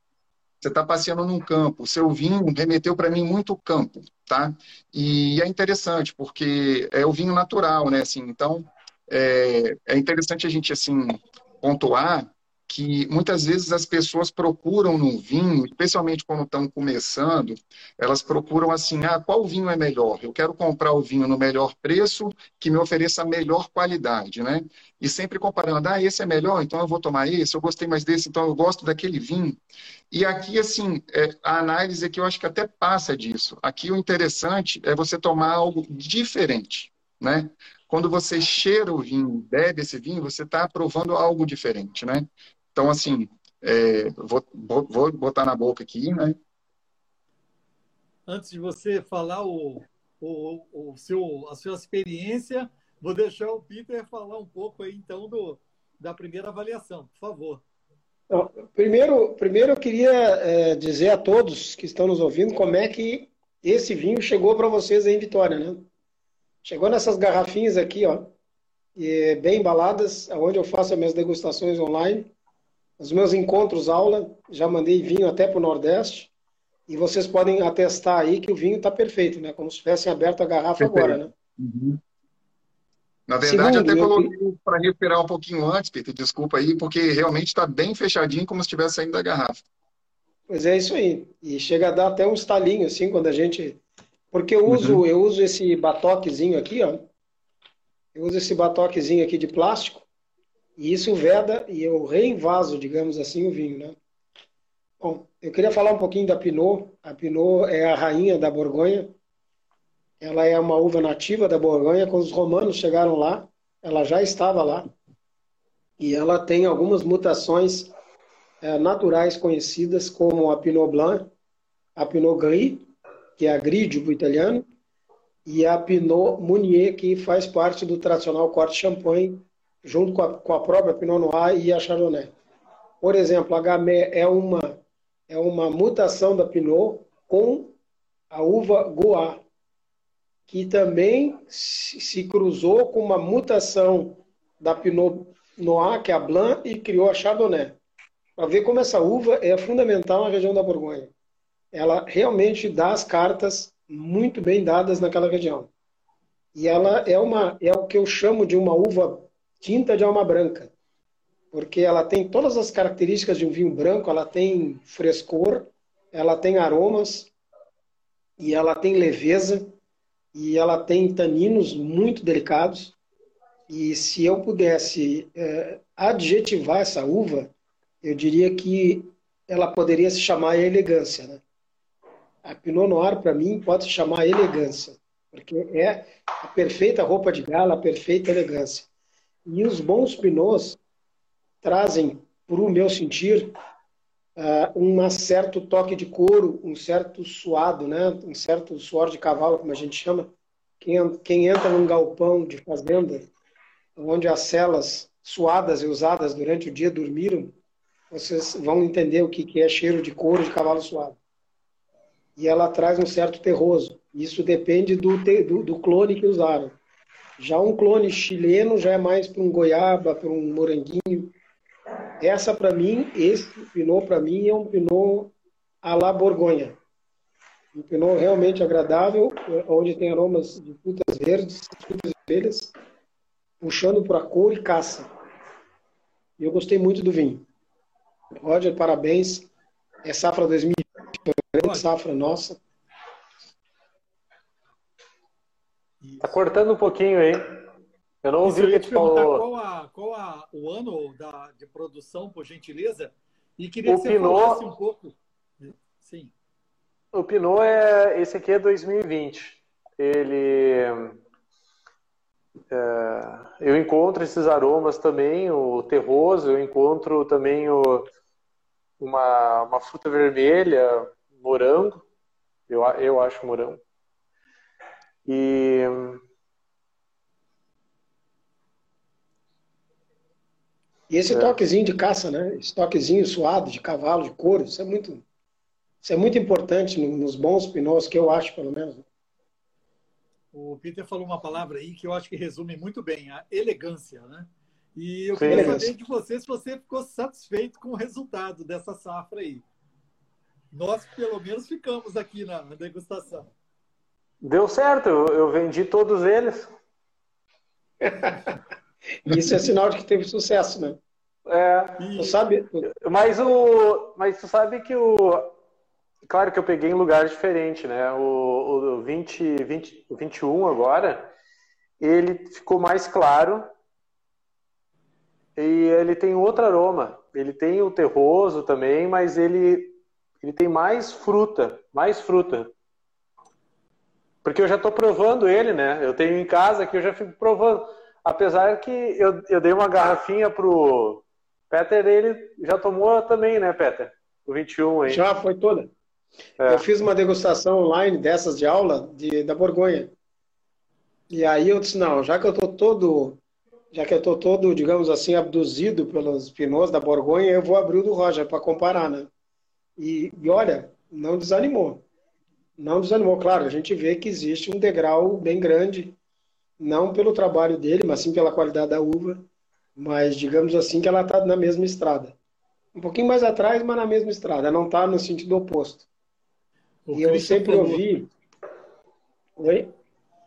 você está passeando num campo. O seu vinho remeteu para mim muito campo, tá? E é interessante porque é o vinho natural, né? Assim, então é, é interessante a gente assim pontuar que muitas vezes as pessoas procuram no vinho, especialmente quando estão começando, elas procuram assim, ah, qual vinho é melhor? Eu quero comprar o vinho no melhor preço, que me ofereça a melhor qualidade, né? E sempre comparando, ah, esse é melhor, então eu vou tomar esse, eu gostei mais desse, então eu gosto daquele vinho. E aqui, assim, é, a análise aqui eu acho que até passa disso. Aqui o interessante é você tomar algo diferente, né? Quando você cheira o vinho, bebe esse vinho, você está provando algo diferente, né? Então, assim, é, vou, vou botar na boca aqui, né? Antes de você falar o, o, o seu, a sua experiência, vou deixar o Peter falar um pouco aí, então, do, da primeira avaliação, por favor. Primeiro, primeiro eu queria é, dizer a todos que estão nos ouvindo como é que esse vinho chegou para vocês aí em Vitória, né? Chegou nessas garrafinhas aqui, ó, bem embaladas, onde eu faço as minhas degustações online. Os meus encontros aula, já mandei vinho até para o Nordeste. E vocês podem atestar aí que o vinho está perfeito, né? Como se tivessem aberto a garrafa perfeito. agora, né? Uhum. Na verdade, Segundo, até coloquei eu... para respirar um pouquinho antes, Peter, desculpa aí, porque realmente está bem fechadinho, como se estivesse saindo da garrafa. Pois é, isso aí. E chega a dar até um estalinho, assim, quando a gente. Porque eu uso, uhum. eu uso esse batoquezinho aqui, ó. Eu uso esse batoquezinho aqui de plástico. E isso veda e eu reinvaso, digamos assim, o vinho, né? Bom, eu queria falar um pouquinho da Pinot. A Pinot é a rainha da Borgonha. Ela é uma uva nativa da Borgonha. Quando os romanos chegaram lá, ela já estava lá. E ela tem algumas mutações é, naturais conhecidas, como a Pinot Blanc, a Pinot Gris, que é a Grigio italiano, e a Pinot Meunier, que faz parte do tradicional corte Champagne junto com a, com a própria Pinot Noir e a Chardonnay. Por exemplo, a Gamay é uma, é uma mutação da Pinot com a uva Goa, que também se cruzou com uma mutação da Pinot Noir, que é a Blanc, e criou a Chardonnay. Para ver como essa uva é fundamental na região da Borgonha. Ela realmente dá as cartas muito bem dadas naquela região. E ela é uma é o que eu chamo de uma uva tinta de alma branca, porque ela tem todas as características de um vinho branco, ela tem frescor, ela tem aromas e ela tem leveza e ela tem taninos muito delicados. E se eu pudesse é, adjetivar essa uva, eu diria que ela poderia se chamar elegância. Né? A Pinot Noir, para mim, pode se chamar elegância, porque é a perfeita roupa de gala, a perfeita elegância. E os bons pinots trazem, para o meu sentir, uh, um certo toque de couro, um certo suado, né? um certo suor de cavalo, como a gente chama. Quem, quem entra num galpão de fazenda, onde as celas suadas e usadas durante o dia dormiram, vocês vão entender o que é cheiro de couro de cavalo suado. E ela traz um certo terroso. Isso depende do, do, do clone que usaram. Já um clone chileno já é mais para um goiaba, para um moranguinho. Essa para mim, esse pinot para mim é um pinot à la Borgonha. Um pinot realmente agradável, onde tem aromas de frutas verdes, frutas vermelhas, puxando para cor e caça. E eu gostei muito do vinho. Roger, parabéns. É safra 2020, safra nossa. Tá cortando um pouquinho aí. Eu não ouvi o que tu falou. Qual, a, qual a, o ano da, de produção, por gentileza? E queria o que você Pinot, falasse um pouco. Sim. O Pinot é. Esse aqui é 2020. Ele. É, eu encontro esses aromas também, o terroso, eu encontro também o, uma, uma fruta vermelha, morango, eu, eu acho morango. E E esse é. toquezinho de caça, né? Esse toquezinho suado de cavalo, de couro, isso é muito, isso é muito importante nos bons pinós, que eu acho, pelo menos. O Peter falou uma palavra aí que eu acho que resume muito bem, a elegância, né? E eu queria saber de você se você ficou satisfeito com o resultado dessa safra aí. Nós, pelo menos, ficamos aqui na degustação. Deu certo, eu vendi todos eles. Isso é sinal de que teve sucesso, né? É. Tu sabe? Mas o, mas tu sabe que o, claro que eu peguei em lugares diferentes, né? O, o 20, 20, o 21 agora, ele ficou mais claro e ele tem outro aroma. Ele tem o terroso também, mas ele ele tem mais fruta, mais fruta. Porque eu já estou provando ele, né? Eu tenho em casa que eu já fico provando. Apesar que eu, eu dei uma garrafinha pro Peter, ele já tomou também, né, Peter? O 21 aí. Já foi toda. É. Eu fiz uma degustação online dessas de aula de, da Borgonha. E aí eu disse, não, já que eu tô todo, já que eu tô todo, digamos assim, abduzido pelos pinôs da Borgonha, eu vou abrir o do Roger para comparar, né? E, e olha, não desanimou. Não desanimou, claro, a gente vê que existe um degrau bem grande não pelo trabalho dele, mas sim pela qualidade da uva, mas digamos assim que ela está na mesma estrada. Um pouquinho mais atrás, mas na mesma estrada, não está no sentido oposto. O e Christian eu sempre falou... ouvi. Oi?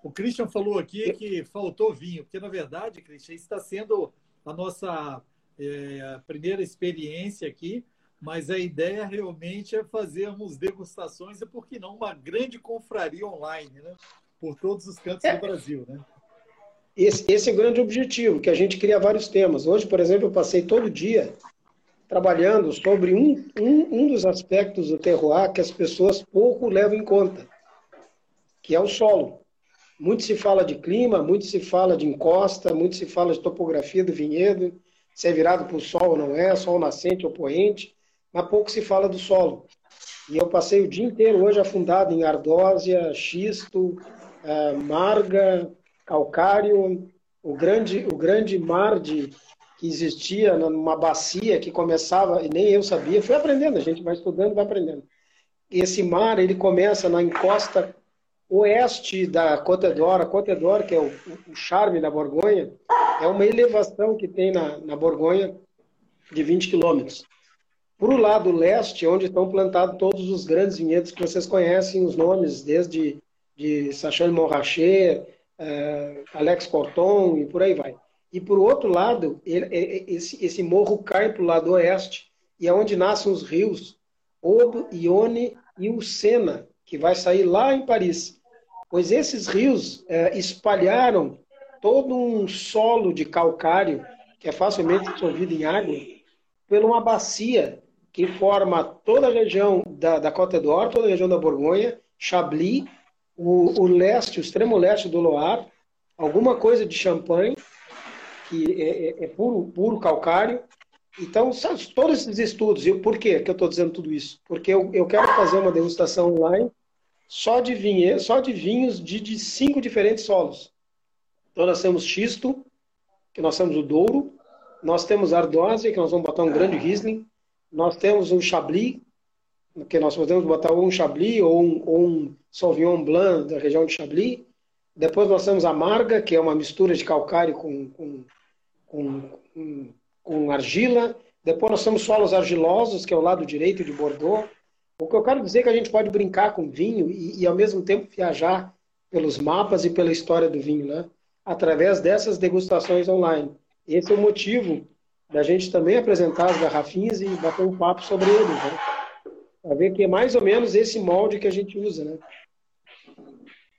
O Christian falou aqui que faltou vinho, porque na verdade, Christian, está sendo a nossa é, primeira experiência aqui, mas a ideia realmente é fazermos degustações e, por que não, uma grande confraria online, né? Por todos os cantos é. do Brasil, né? esse, esse é o grande objetivo, que a gente cria vários temas. Hoje, por exemplo, eu passei todo dia trabalhando sobre um, um, um dos aspectos do terroir que as pessoas pouco levam em conta, que é o solo. Muito se fala de clima, muito se fala de encosta, muito se fala de topografia do vinhedo, se é virado para o sol ou não é, sol nascente ou poente, mas pouco se fala do solo. E eu passei o dia inteiro hoje afundado em ardósia, xisto, uh, marga, calcário, o grande, o grande mar de, que existia numa bacia que começava, e nem eu sabia, fui aprendendo, a gente vai estudando, vai aprendendo. Esse mar, ele começa na encosta oeste da Côte d'Or, a Côte d'Or, que é o, o, charme da Borgonha, é uma elevação que tem na, na Borgonha de 20 quilômetros. Para o lado leste, onde estão plantados todos os grandes vinhedos que vocês conhecem, os nomes, desde de Sachon-Montrachet, uh, Alex Corton e por aí vai. E por outro lado, ele, esse, esse morro cai para o lado oeste e é onde nascem os rios Obo, Ione e o Sena, que vai sair lá em Paris. Pois esses rios uh, espalharam todo um solo de calcário que é facilmente dissolvido em água por uma bacia que forma toda a região da, da Côte d'Or, toda a região da Borgonha, Chablis o, o leste, o extremo leste do Loire, alguma coisa de champanhe, que é, é, é puro, puro calcário. Então, todos esses estudos, e por quê que eu estou dizendo tudo isso? Porque eu, eu quero fazer uma degustação online só de, vinhe, só de vinhos de, de cinco diferentes solos. Então, nós temos xisto, que nós temos o Douro, nós temos Ardósia, que nós vamos botar um grande Riesling, nós temos o Chablis, que nós podemos botar um Chablis ou um, ou um Sauvignon Blanc da região de Chablis. Depois nós temos a Marga, que é uma mistura de calcário com, com, com, com, com argila. Depois nós temos solos argilosos, que é o lado direito de Bordeaux. O que eu quero dizer é que a gente pode brincar com vinho e, e ao mesmo tempo viajar pelos mapas e pela história do vinho, né? através dessas degustações online. Esse é o motivo da gente também apresentar as garrafinhas e bater um papo sobre eles. Né? Para ver que é mais ou menos esse molde que a gente usa, né?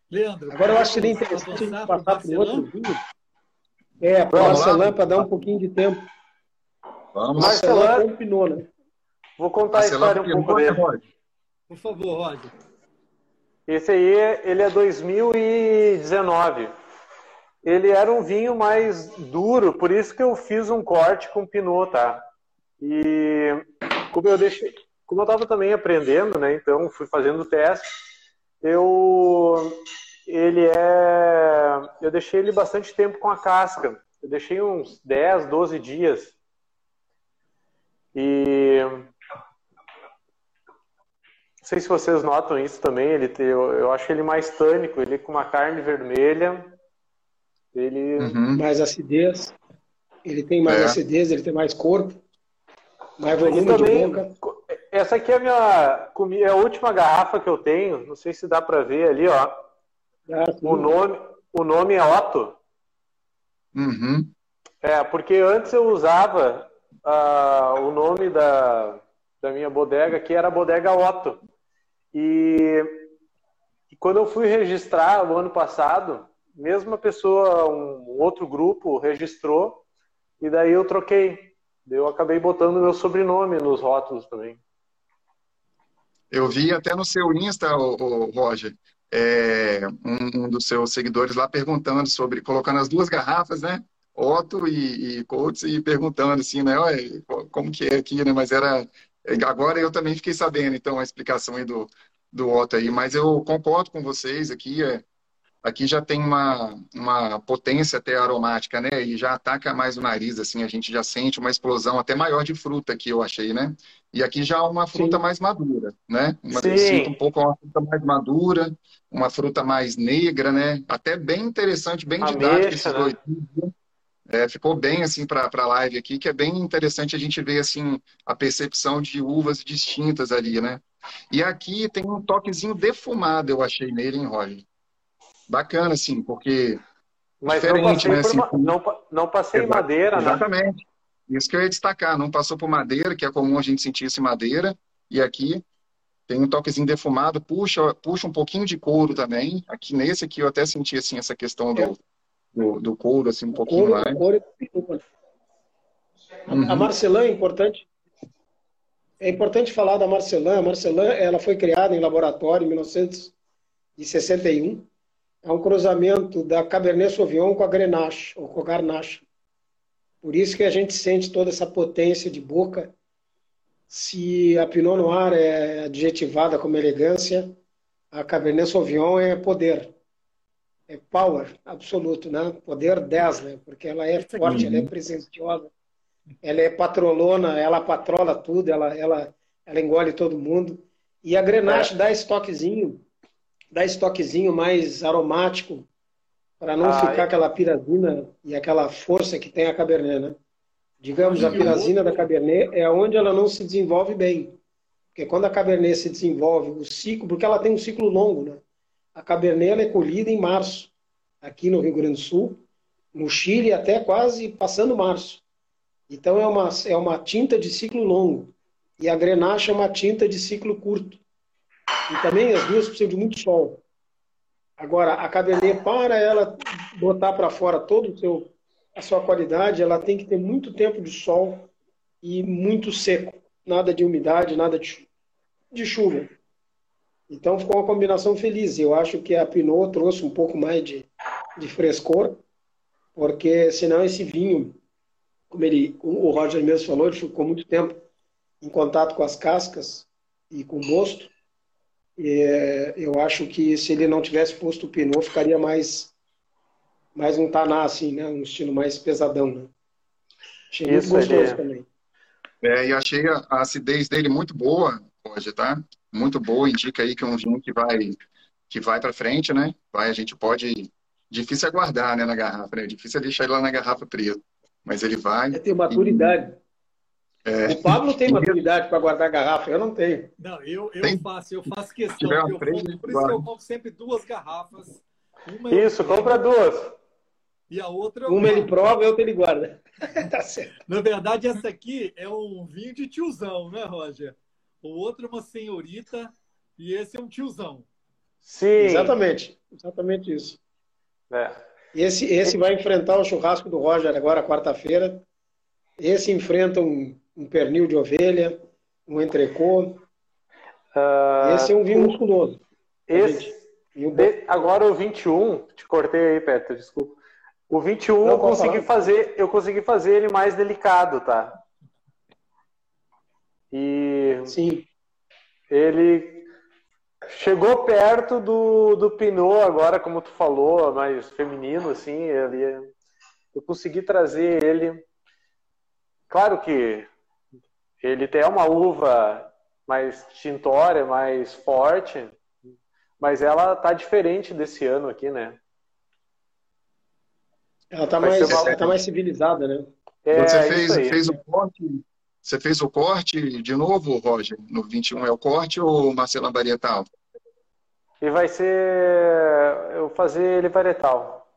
Leandro. Agora eu acho que seria interessante a gente passar para o outro vídeo. É, para Marcelão, para dar um pouquinho de tempo. Vamos. Marcelão combinou, né? Vou contar a história um pouco dele. Por favor, Roger. Esse aí, ele é 2019. Ele era um vinho mais duro, por isso que eu fiz um corte com pinot, tá? E como eu deixei, como eu estava também aprendendo, né? Então fui fazendo teste. Eu ele é. Eu deixei ele bastante tempo com a casca. Eu deixei uns 10, 12 dias. E. Não sei se vocês notam isso também. Ele eu, eu acho ele mais tânico, ele com uma carne vermelha. Ele. Uhum. Mais acidez. Ele tem mais é. acidez, ele tem mais corpo. Mais volume também, de boca. Essa aqui é a minha é a última garrafa que eu tenho. Não sei se dá para ver ali, ó. Ah, o nome, o nome é Otto. Uhum. É, porque antes eu usava uh, o nome da, da minha bodega, que era a Bodega Otto. E, e quando eu fui registrar o ano passado, mesmo a pessoa, um outro grupo registrou, e daí eu troquei. Eu acabei botando meu sobrenome nos rótulos também. Eu vi até no seu Insta, o, o Roger, é, um, um, dos seus seguidores lá perguntando sobre, colocando as duas garrafas, né? Otto e, e Coates, e perguntando assim, né? como que é aqui, né? Mas era. Agora eu também fiquei sabendo, então, a explicação aí do, do Otto aí. Mas eu concordo com vocês aqui. É, aqui já tem uma, uma potência até aromática, né? E já ataca mais o nariz, assim, a gente já sente uma explosão até maior de fruta que eu achei, né? E aqui já uma fruta Sim. mais madura, né? Uma, eu sinto um pouco uma fruta mais madura, uma fruta mais negra, né? Até bem interessante, bem didático esses né? dois dias. É, ficou bem assim para a live aqui, que é bem interessante a gente ver assim a percepção de uvas distintas ali, né? E aqui tem um toquezinho defumado, eu achei nele, em Roger? Bacana, assim, porque. Mas diferente, não passei, né, assim, não, não passei madeira, né? Exatamente. Isso que eu ia destacar, não passou por madeira, que é comum a gente sentir isso em madeira, e aqui tem um toquezinho defumado, puxa, puxa um pouquinho de couro também. Aqui nesse aqui eu até senti assim essa questão do, do, do couro assim um pouquinho couro, mais. Couro uhum. A Marcelã é importante. É importante falar da Marcelã. A Marcelã ela foi criada em laboratório em 1961 é um cruzamento da Cabernet Sauvignon com a Grenache, ou com a Garnache. Por isso que a gente sente toda essa potência de boca. Se a Pinot Noir é adjetivada como elegância, a Cabernet Sauvignon é poder. É power absoluto, né? Poder 10, né? Porque ela é forte, ela é presenciosa, ela é patrolona, ela patrola tudo, ela, ela, ela engole todo mundo. E a Grenache é. dá esse toquezinho dar esse toquezinho mais aromático para não ah, ficar é. aquela pirazina e aquela força que tem a Cabernet, né? Digamos, a pirazina da Cabernet é onde ela não se desenvolve bem. Porque quando a Cabernet se desenvolve, o ciclo, porque ela tem um ciclo longo, né? A Cabernet é colhida em março, aqui no Rio Grande do Sul, no Chile até quase passando março. Então é uma, é uma tinta de ciclo longo. E a Grenache é uma tinta de ciclo curto. E também as duas precisam de muito sol. Agora, a Cabernet, para ela botar para fora todo o seu, a sua qualidade, ela tem que ter muito tempo de sol e muito seco. Nada de umidade, nada de, de chuva. Então ficou uma combinação feliz. Eu acho que a Pinot trouxe um pouco mais de, de frescor, porque senão esse vinho, como ele, o Roger mesmo falou, ele ficou muito tempo em contato com as cascas e com o mosto. É, eu acho que se ele não tivesse posto o Pinot, ficaria mais, mais um taná, assim, né? Um estilo mais pesadão, né? Achei Isso, muito gostoso é. também. É, e achei a, a, acidez dele muito boa hoje, tá? Muito boa, indica aí que é um vinho que vai que vai para frente, né? Vai, a gente pode difícil aguardar, né, na garrafa, né? Difícil é deixar ele lá na garrafa preta, mas ele vai. É ter maturidade. E... É. O Pablo tem maturidade para guardar garrafa, eu não tenho. Não, eu, eu faço, eu faço questão. Eu compro, por isso que eu compro sempre duas garrafas. isso, compra duas. E a outra. Uma ele prova e outra ele guarda. tá certo. Na verdade, essa aqui é um vinho de tiozão, né, Roger? O outro é uma senhorita e esse é um tiozão. Sim. Exatamente. Exatamente isso. É. Esse, esse vai enfrentar o churrasco do Roger agora, quarta-feira. Esse enfrenta um um pernil de ovelha, um entrecô. Uh, esse é um vinho musculoso. Esse, de, agora o 21, te cortei aí, Petro, desculpa. O 21 Não, eu consegui falar. fazer, eu consegui fazer ele mais delicado, tá? E Sim. Ele chegou perto do, do Pinot agora, como tu falou, mais feminino, assim, ele, eu consegui trazer ele. Claro que ele tem uma uva mais tintória, mais forte, mas ela tá diferente desse ano aqui, né? Ela tá, mais, uma... ela tá mais civilizada, né? É, você fez, fez o corte, você fez o corte de novo, Roger? No 21 é o corte ou Marcela Varietal? E vai ser eu fazer ele varietal.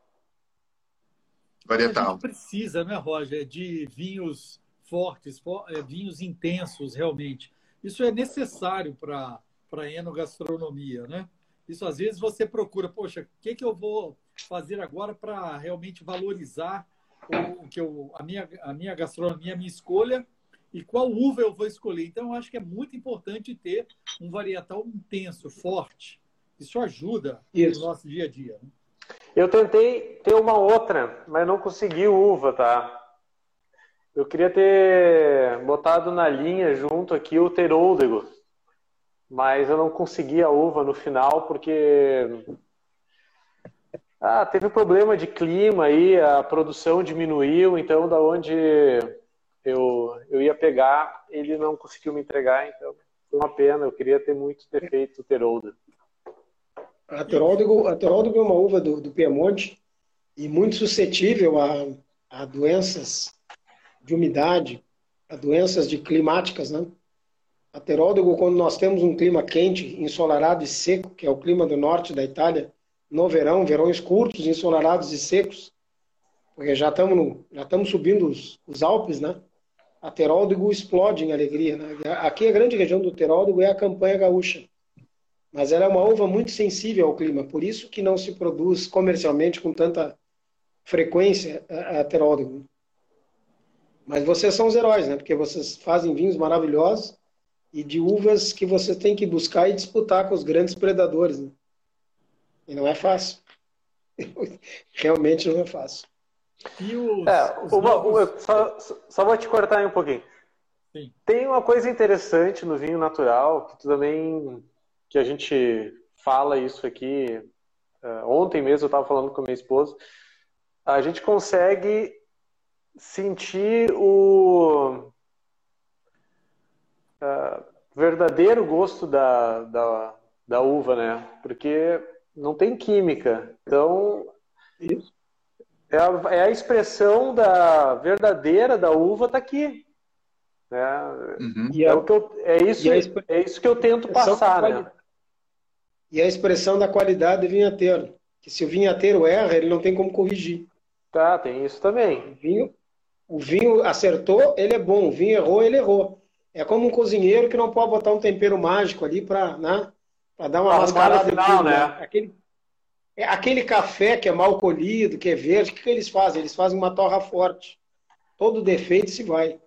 Varietal. A gente precisa, né, Roger, de vinhos fortes, é, vinhos intensos, realmente. Isso é necessário para a enogastronomia, né? Isso às vezes você procura, poxa, o que, que eu vou fazer agora para realmente valorizar o que eu, a, minha, a minha gastronomia, a minha escolha e qual uva eu vou escolher. Então, eu acho que é muito importante ter um varietal intenso, forte. Isso ajuda Isso. no nosso dia a dia. Né? Eu tentei ter uma outra, mas não consegui uva, tá? Eu queria ter botado na linha junto aqui o teróldego, mas eu não consegui a uva no final porque ah, teve problema de clima aí, a produção diminuiu, então da onde eu, eu ia pegar, ele não conseguiu me entregar, então foi uma pena, eu queria ter muito ter feito o teróldego. A Teróldego, a é uma uva do, do Piemonte e muito suscetível a, a doenças de umidade, a doenças de climáticas, né? A quando nós temos um clima quente, ensolarado e seco, que é o clima do norte da Itália, no verão, verões curtos, ensolarados e secos, porque já estamos já estamos subindo os, os Alpes, né? A explode em alegria, né? Aqui a grande região do Teróldego é a campanha gaúcha mas ela é uma uva muito sensível ao clima, por isso que não se produz comercialmente com tanta frequência a, a Mas vocês são os heróis, né? Porque vocês fazem vinhos maravilhosos e de uvas que você tem que buscar e disputar com os grandes predadores. Né? E não é fácil. Realmente não é fácil. E os, é, os uma, novos... só, só, vou te cortar aí um pouquinho. Sim. Tem uma coisa interessante no vinho natural que tu também que a gente fala isso aqui. Uh, ontem mesmo eu estava falando com a minha esposa. A gente consegue sentir o uh, verdadeiro gosto da, da, da, uva, né? Porque não tem química. Então, isso. É, a, é a expressão da verdadeira da uva está aqui. Né? Uhum. É, o que eu, é, isso, é isso que eu tento passar. Né? e a expressão da qualidade do vinhateiro. Que se o vinhateiro erra, ele não tem como corrigir. Tá, tem isso também. Vinho, o vinho acertou, ele é bom. O vinho errou, ele errou. É como um cozinheiro que não pode botar um tempero mágico ali para né, dar uma mascarada. Final, né? Aquele, é, aquele café que é mal colhido, que é verde, o que, que eles fazem? Eles fazem uma torra forte. Todo defeito se vai.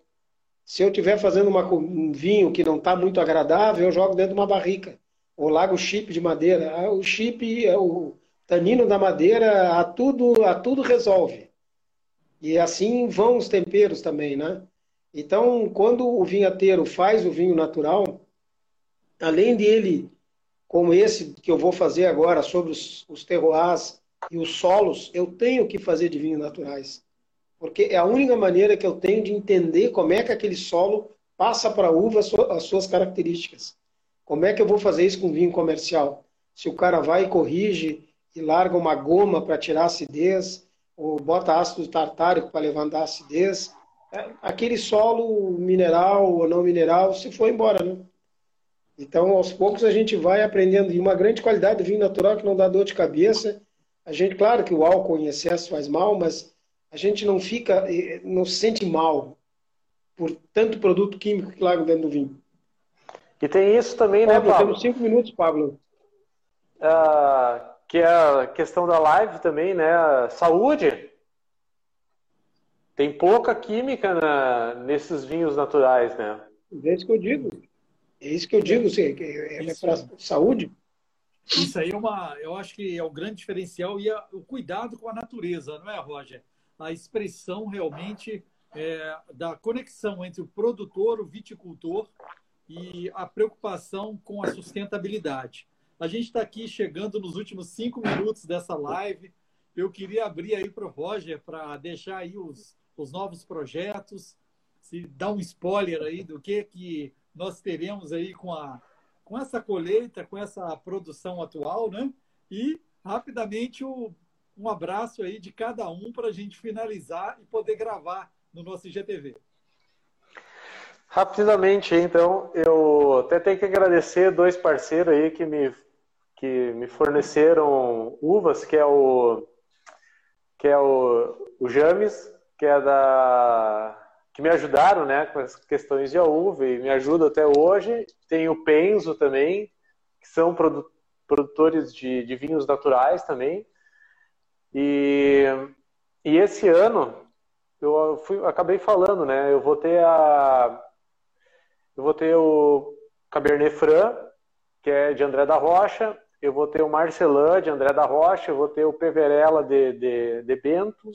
Se eu estiver fazendo uma, um vinho que não está muito agradável, eu jogo dentro de uma barrica ou lago chip de madeira. Ah, o chip, o tanino da madeira, a tudo, a tudo resolve. E assim vão os temperos também, né? Então, quando o vinhateiro faz o vinho natural, além de ele, como esse que eu vou fazer agora sobre os, os terroirs e os solos, eu tenho que fazer de vinhos naturais. Porque é a única maneira que eu tenho de entender como é que aquele solo passa para a uva as suas características. Como é que eu vou fazer isso com vinho comercial? Se o cara vai e corrige e larga uma goma para tirar a acidez, ou bota ácido tartárico para levantar a acidez, é, aquele solo mineral ou não mineral se foi embora, né? Então, aos poucos, a gente vai aprendendo. E uma grande qualidade de vinho natural que não dá dor de cabeça. A gente, claro que o álcool em excesso faz mal, mas a gente não fica, não se sente mal por tanto produto químico que larga dentro do vinho. E tem isso também, né, Pablo? Temos cinco minutos, Pablo. Ah, que é a questão da live também, né? Saúde. Tem pouca química na, nesses vinhos naturais, né? É isso que eu digo. É isso que eu digo, sim, é, é para saúde. Isso aí é uma, eu acho que é o grande diferencial e é o cuidado com a natureza, não é, Roger? A expressão realmente é, da conexão entre o produtor, o viticultor e a preocupação com a sustentabilidade. A gente está aqui chegando nos últimos cinco minutos dessa live. Eu queria abrir aí para o Roger para deixar aí os, os novos projetos, se dar um spoiler aí do que, que nós teremos aí com, a, com essa colheita, com essa produção atual, né? E rapidamente o, um abraço aí de cada um para a gente finalizar e poder gravar no nosso IGTV. Rapidamente, então, eu até tenho que agradecer dois parceiros aí que me, que me forneceram uvas, que é o que é o, o James, que é da que me ajudaram, né, com as questões de uva e me ajuda até hoje. Tem o Penzo também, que são produ produtores de, de vinhos naturais também. E, e esse ano eu fui, acabei falando, né? Eu vou ter a eu vou ter o Cabernet Franc, que é de André da Rocha, eu vou ter o Marcelin de André da Rocha, eu vou ter o Peverella de, de, de Bento,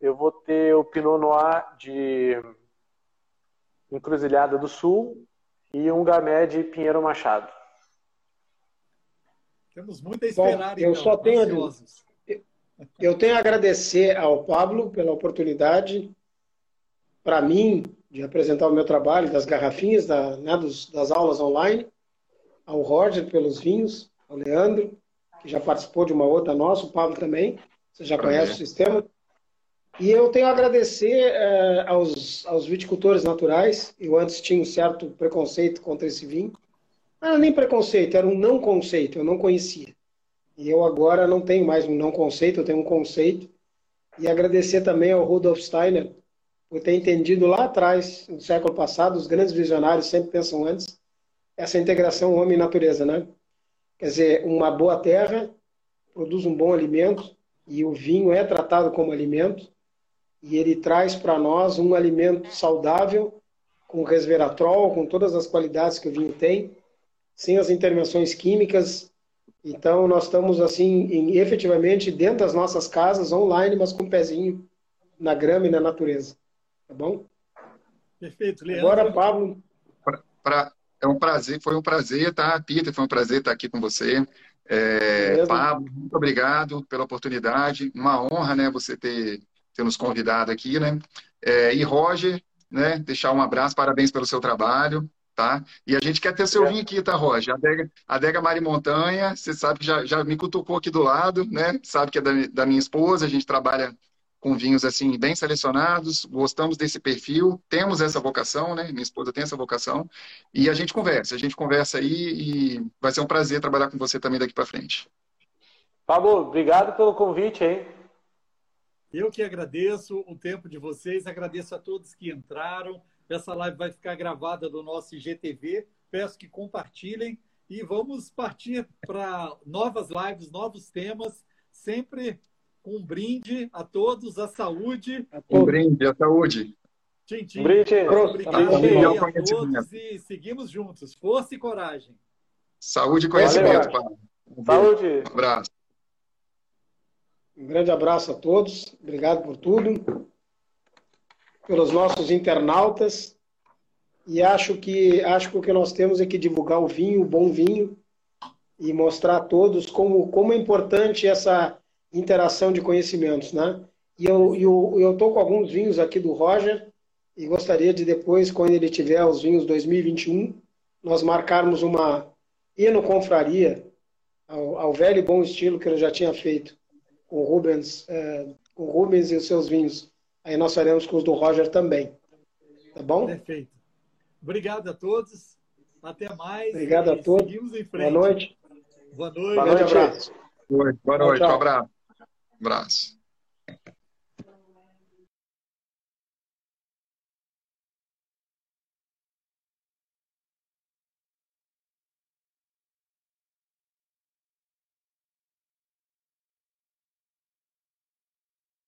eu vou ter o Pinot Noir de Encruzilhada do Sul e um Gamé de Pinheiro Machado. Temos muito a esperar, Bom, eu então, só tenho eu tenho a agradecer ao Pablo pela oportunidade para mim de apresentar o meu trabalho das garrafinhas, da, né, dos, das aulas online, ao Roger pelos vinhos, ao Leandro, que já participou de uma outra nossa, o Pablo também, você já conhece o sistema. E eu tenho a agradecer uh, aos, aos viticultores naturais. Eu antes tinha um certo preconceito contra esse vinho. Não era nem preconceito, era um não conceito, eu não conhecia. E eu agora não tenho mais um não conceito, eu tenho um conceito. E agradecer também ao Rudolf Steiner, por ter entendido lá atrás, no século passado, os grandes visionários sempre pensam antes, essa integração homem-natureza, né? Quer dizer, uma boa terra produz um bom alimento e o vinho é tratado como alimento e ele traz para nós um alimento saudável com resveratrol, com todas as qualidades que o vinho tem, sem as intervenções químicas. Então nós estamos assim, em, efetivamente dentro das nossas casas, online, mas com um pezinho na grama e na natureza. Tá bom? Perfeito, Leandro. Agora, Pablo. Pra, é um prazer, foi um prazer, tá, Peter? Foi um prazer estar aqui com você. É, Pablo, muito obrigado pela oportunidade. Uma honra, né, você ter, ter nos convidado aqui, né? É, e Roger, né, deixar um abraço, parabéns pelo seu trabalho, tá? E a gente quer ter seu vinho aqui, tá, Roger? Adega, Adega Mari Montanha, você sabe que já, já me cutucou aqui do lado, né? Sabe que é da, da minha esposa, a gente trabalha com vinhos assim bem selecionados, gostamos desse perfil, temos essa vocação, né? Minha esposa tem essa vocação e a gente conversa, a gente conversa aí e vai ser um prazer trabalhar com você também daqui para frente. Pablo, obrigado pelo convite aí. Eu que agradeço o tempo de vocês, agradeço a todos que entraram. Essa live vai ficar gravada do nosso IGTV. Peço que compartilhem e vamos partir para novas lives, novos temas, sempre um brinde a todos, a saúde. Um brinde, a saúde. Tchim, tchim. Brinde. Obrigado brinde. a todos e seguimos juntos. Força e coragem. Saúde e conhecimento, Valeu, Um Saúde. Um abraço. Um grande abraço a todos. Obrigado por tudo. Pelos nossos internautas. E acho que acho que o que nós temos é que divulgar o vinho, o bom vinho, e mostrar a todos como, como é importante essa interação de conhecimentos, né? E eu eu eu tô com alguns vinhos aqui do Roger e gostaria de depois, quando ele tiver os vinhos 2021, nós marcarmos uma eno confraria ao, ao velho e bom estilo que ele já tinha feito com o Rubens, é, com o Rubens e os seus vinhos. Aí nós faremos com os do Roger também. Tá bom? Perfeito. Obrigado a todos. Até mais. Obrigado a todos. Boa noite. Boa noite. Boa noite. Boa noite. Boa noite. Um abraço. Abraço.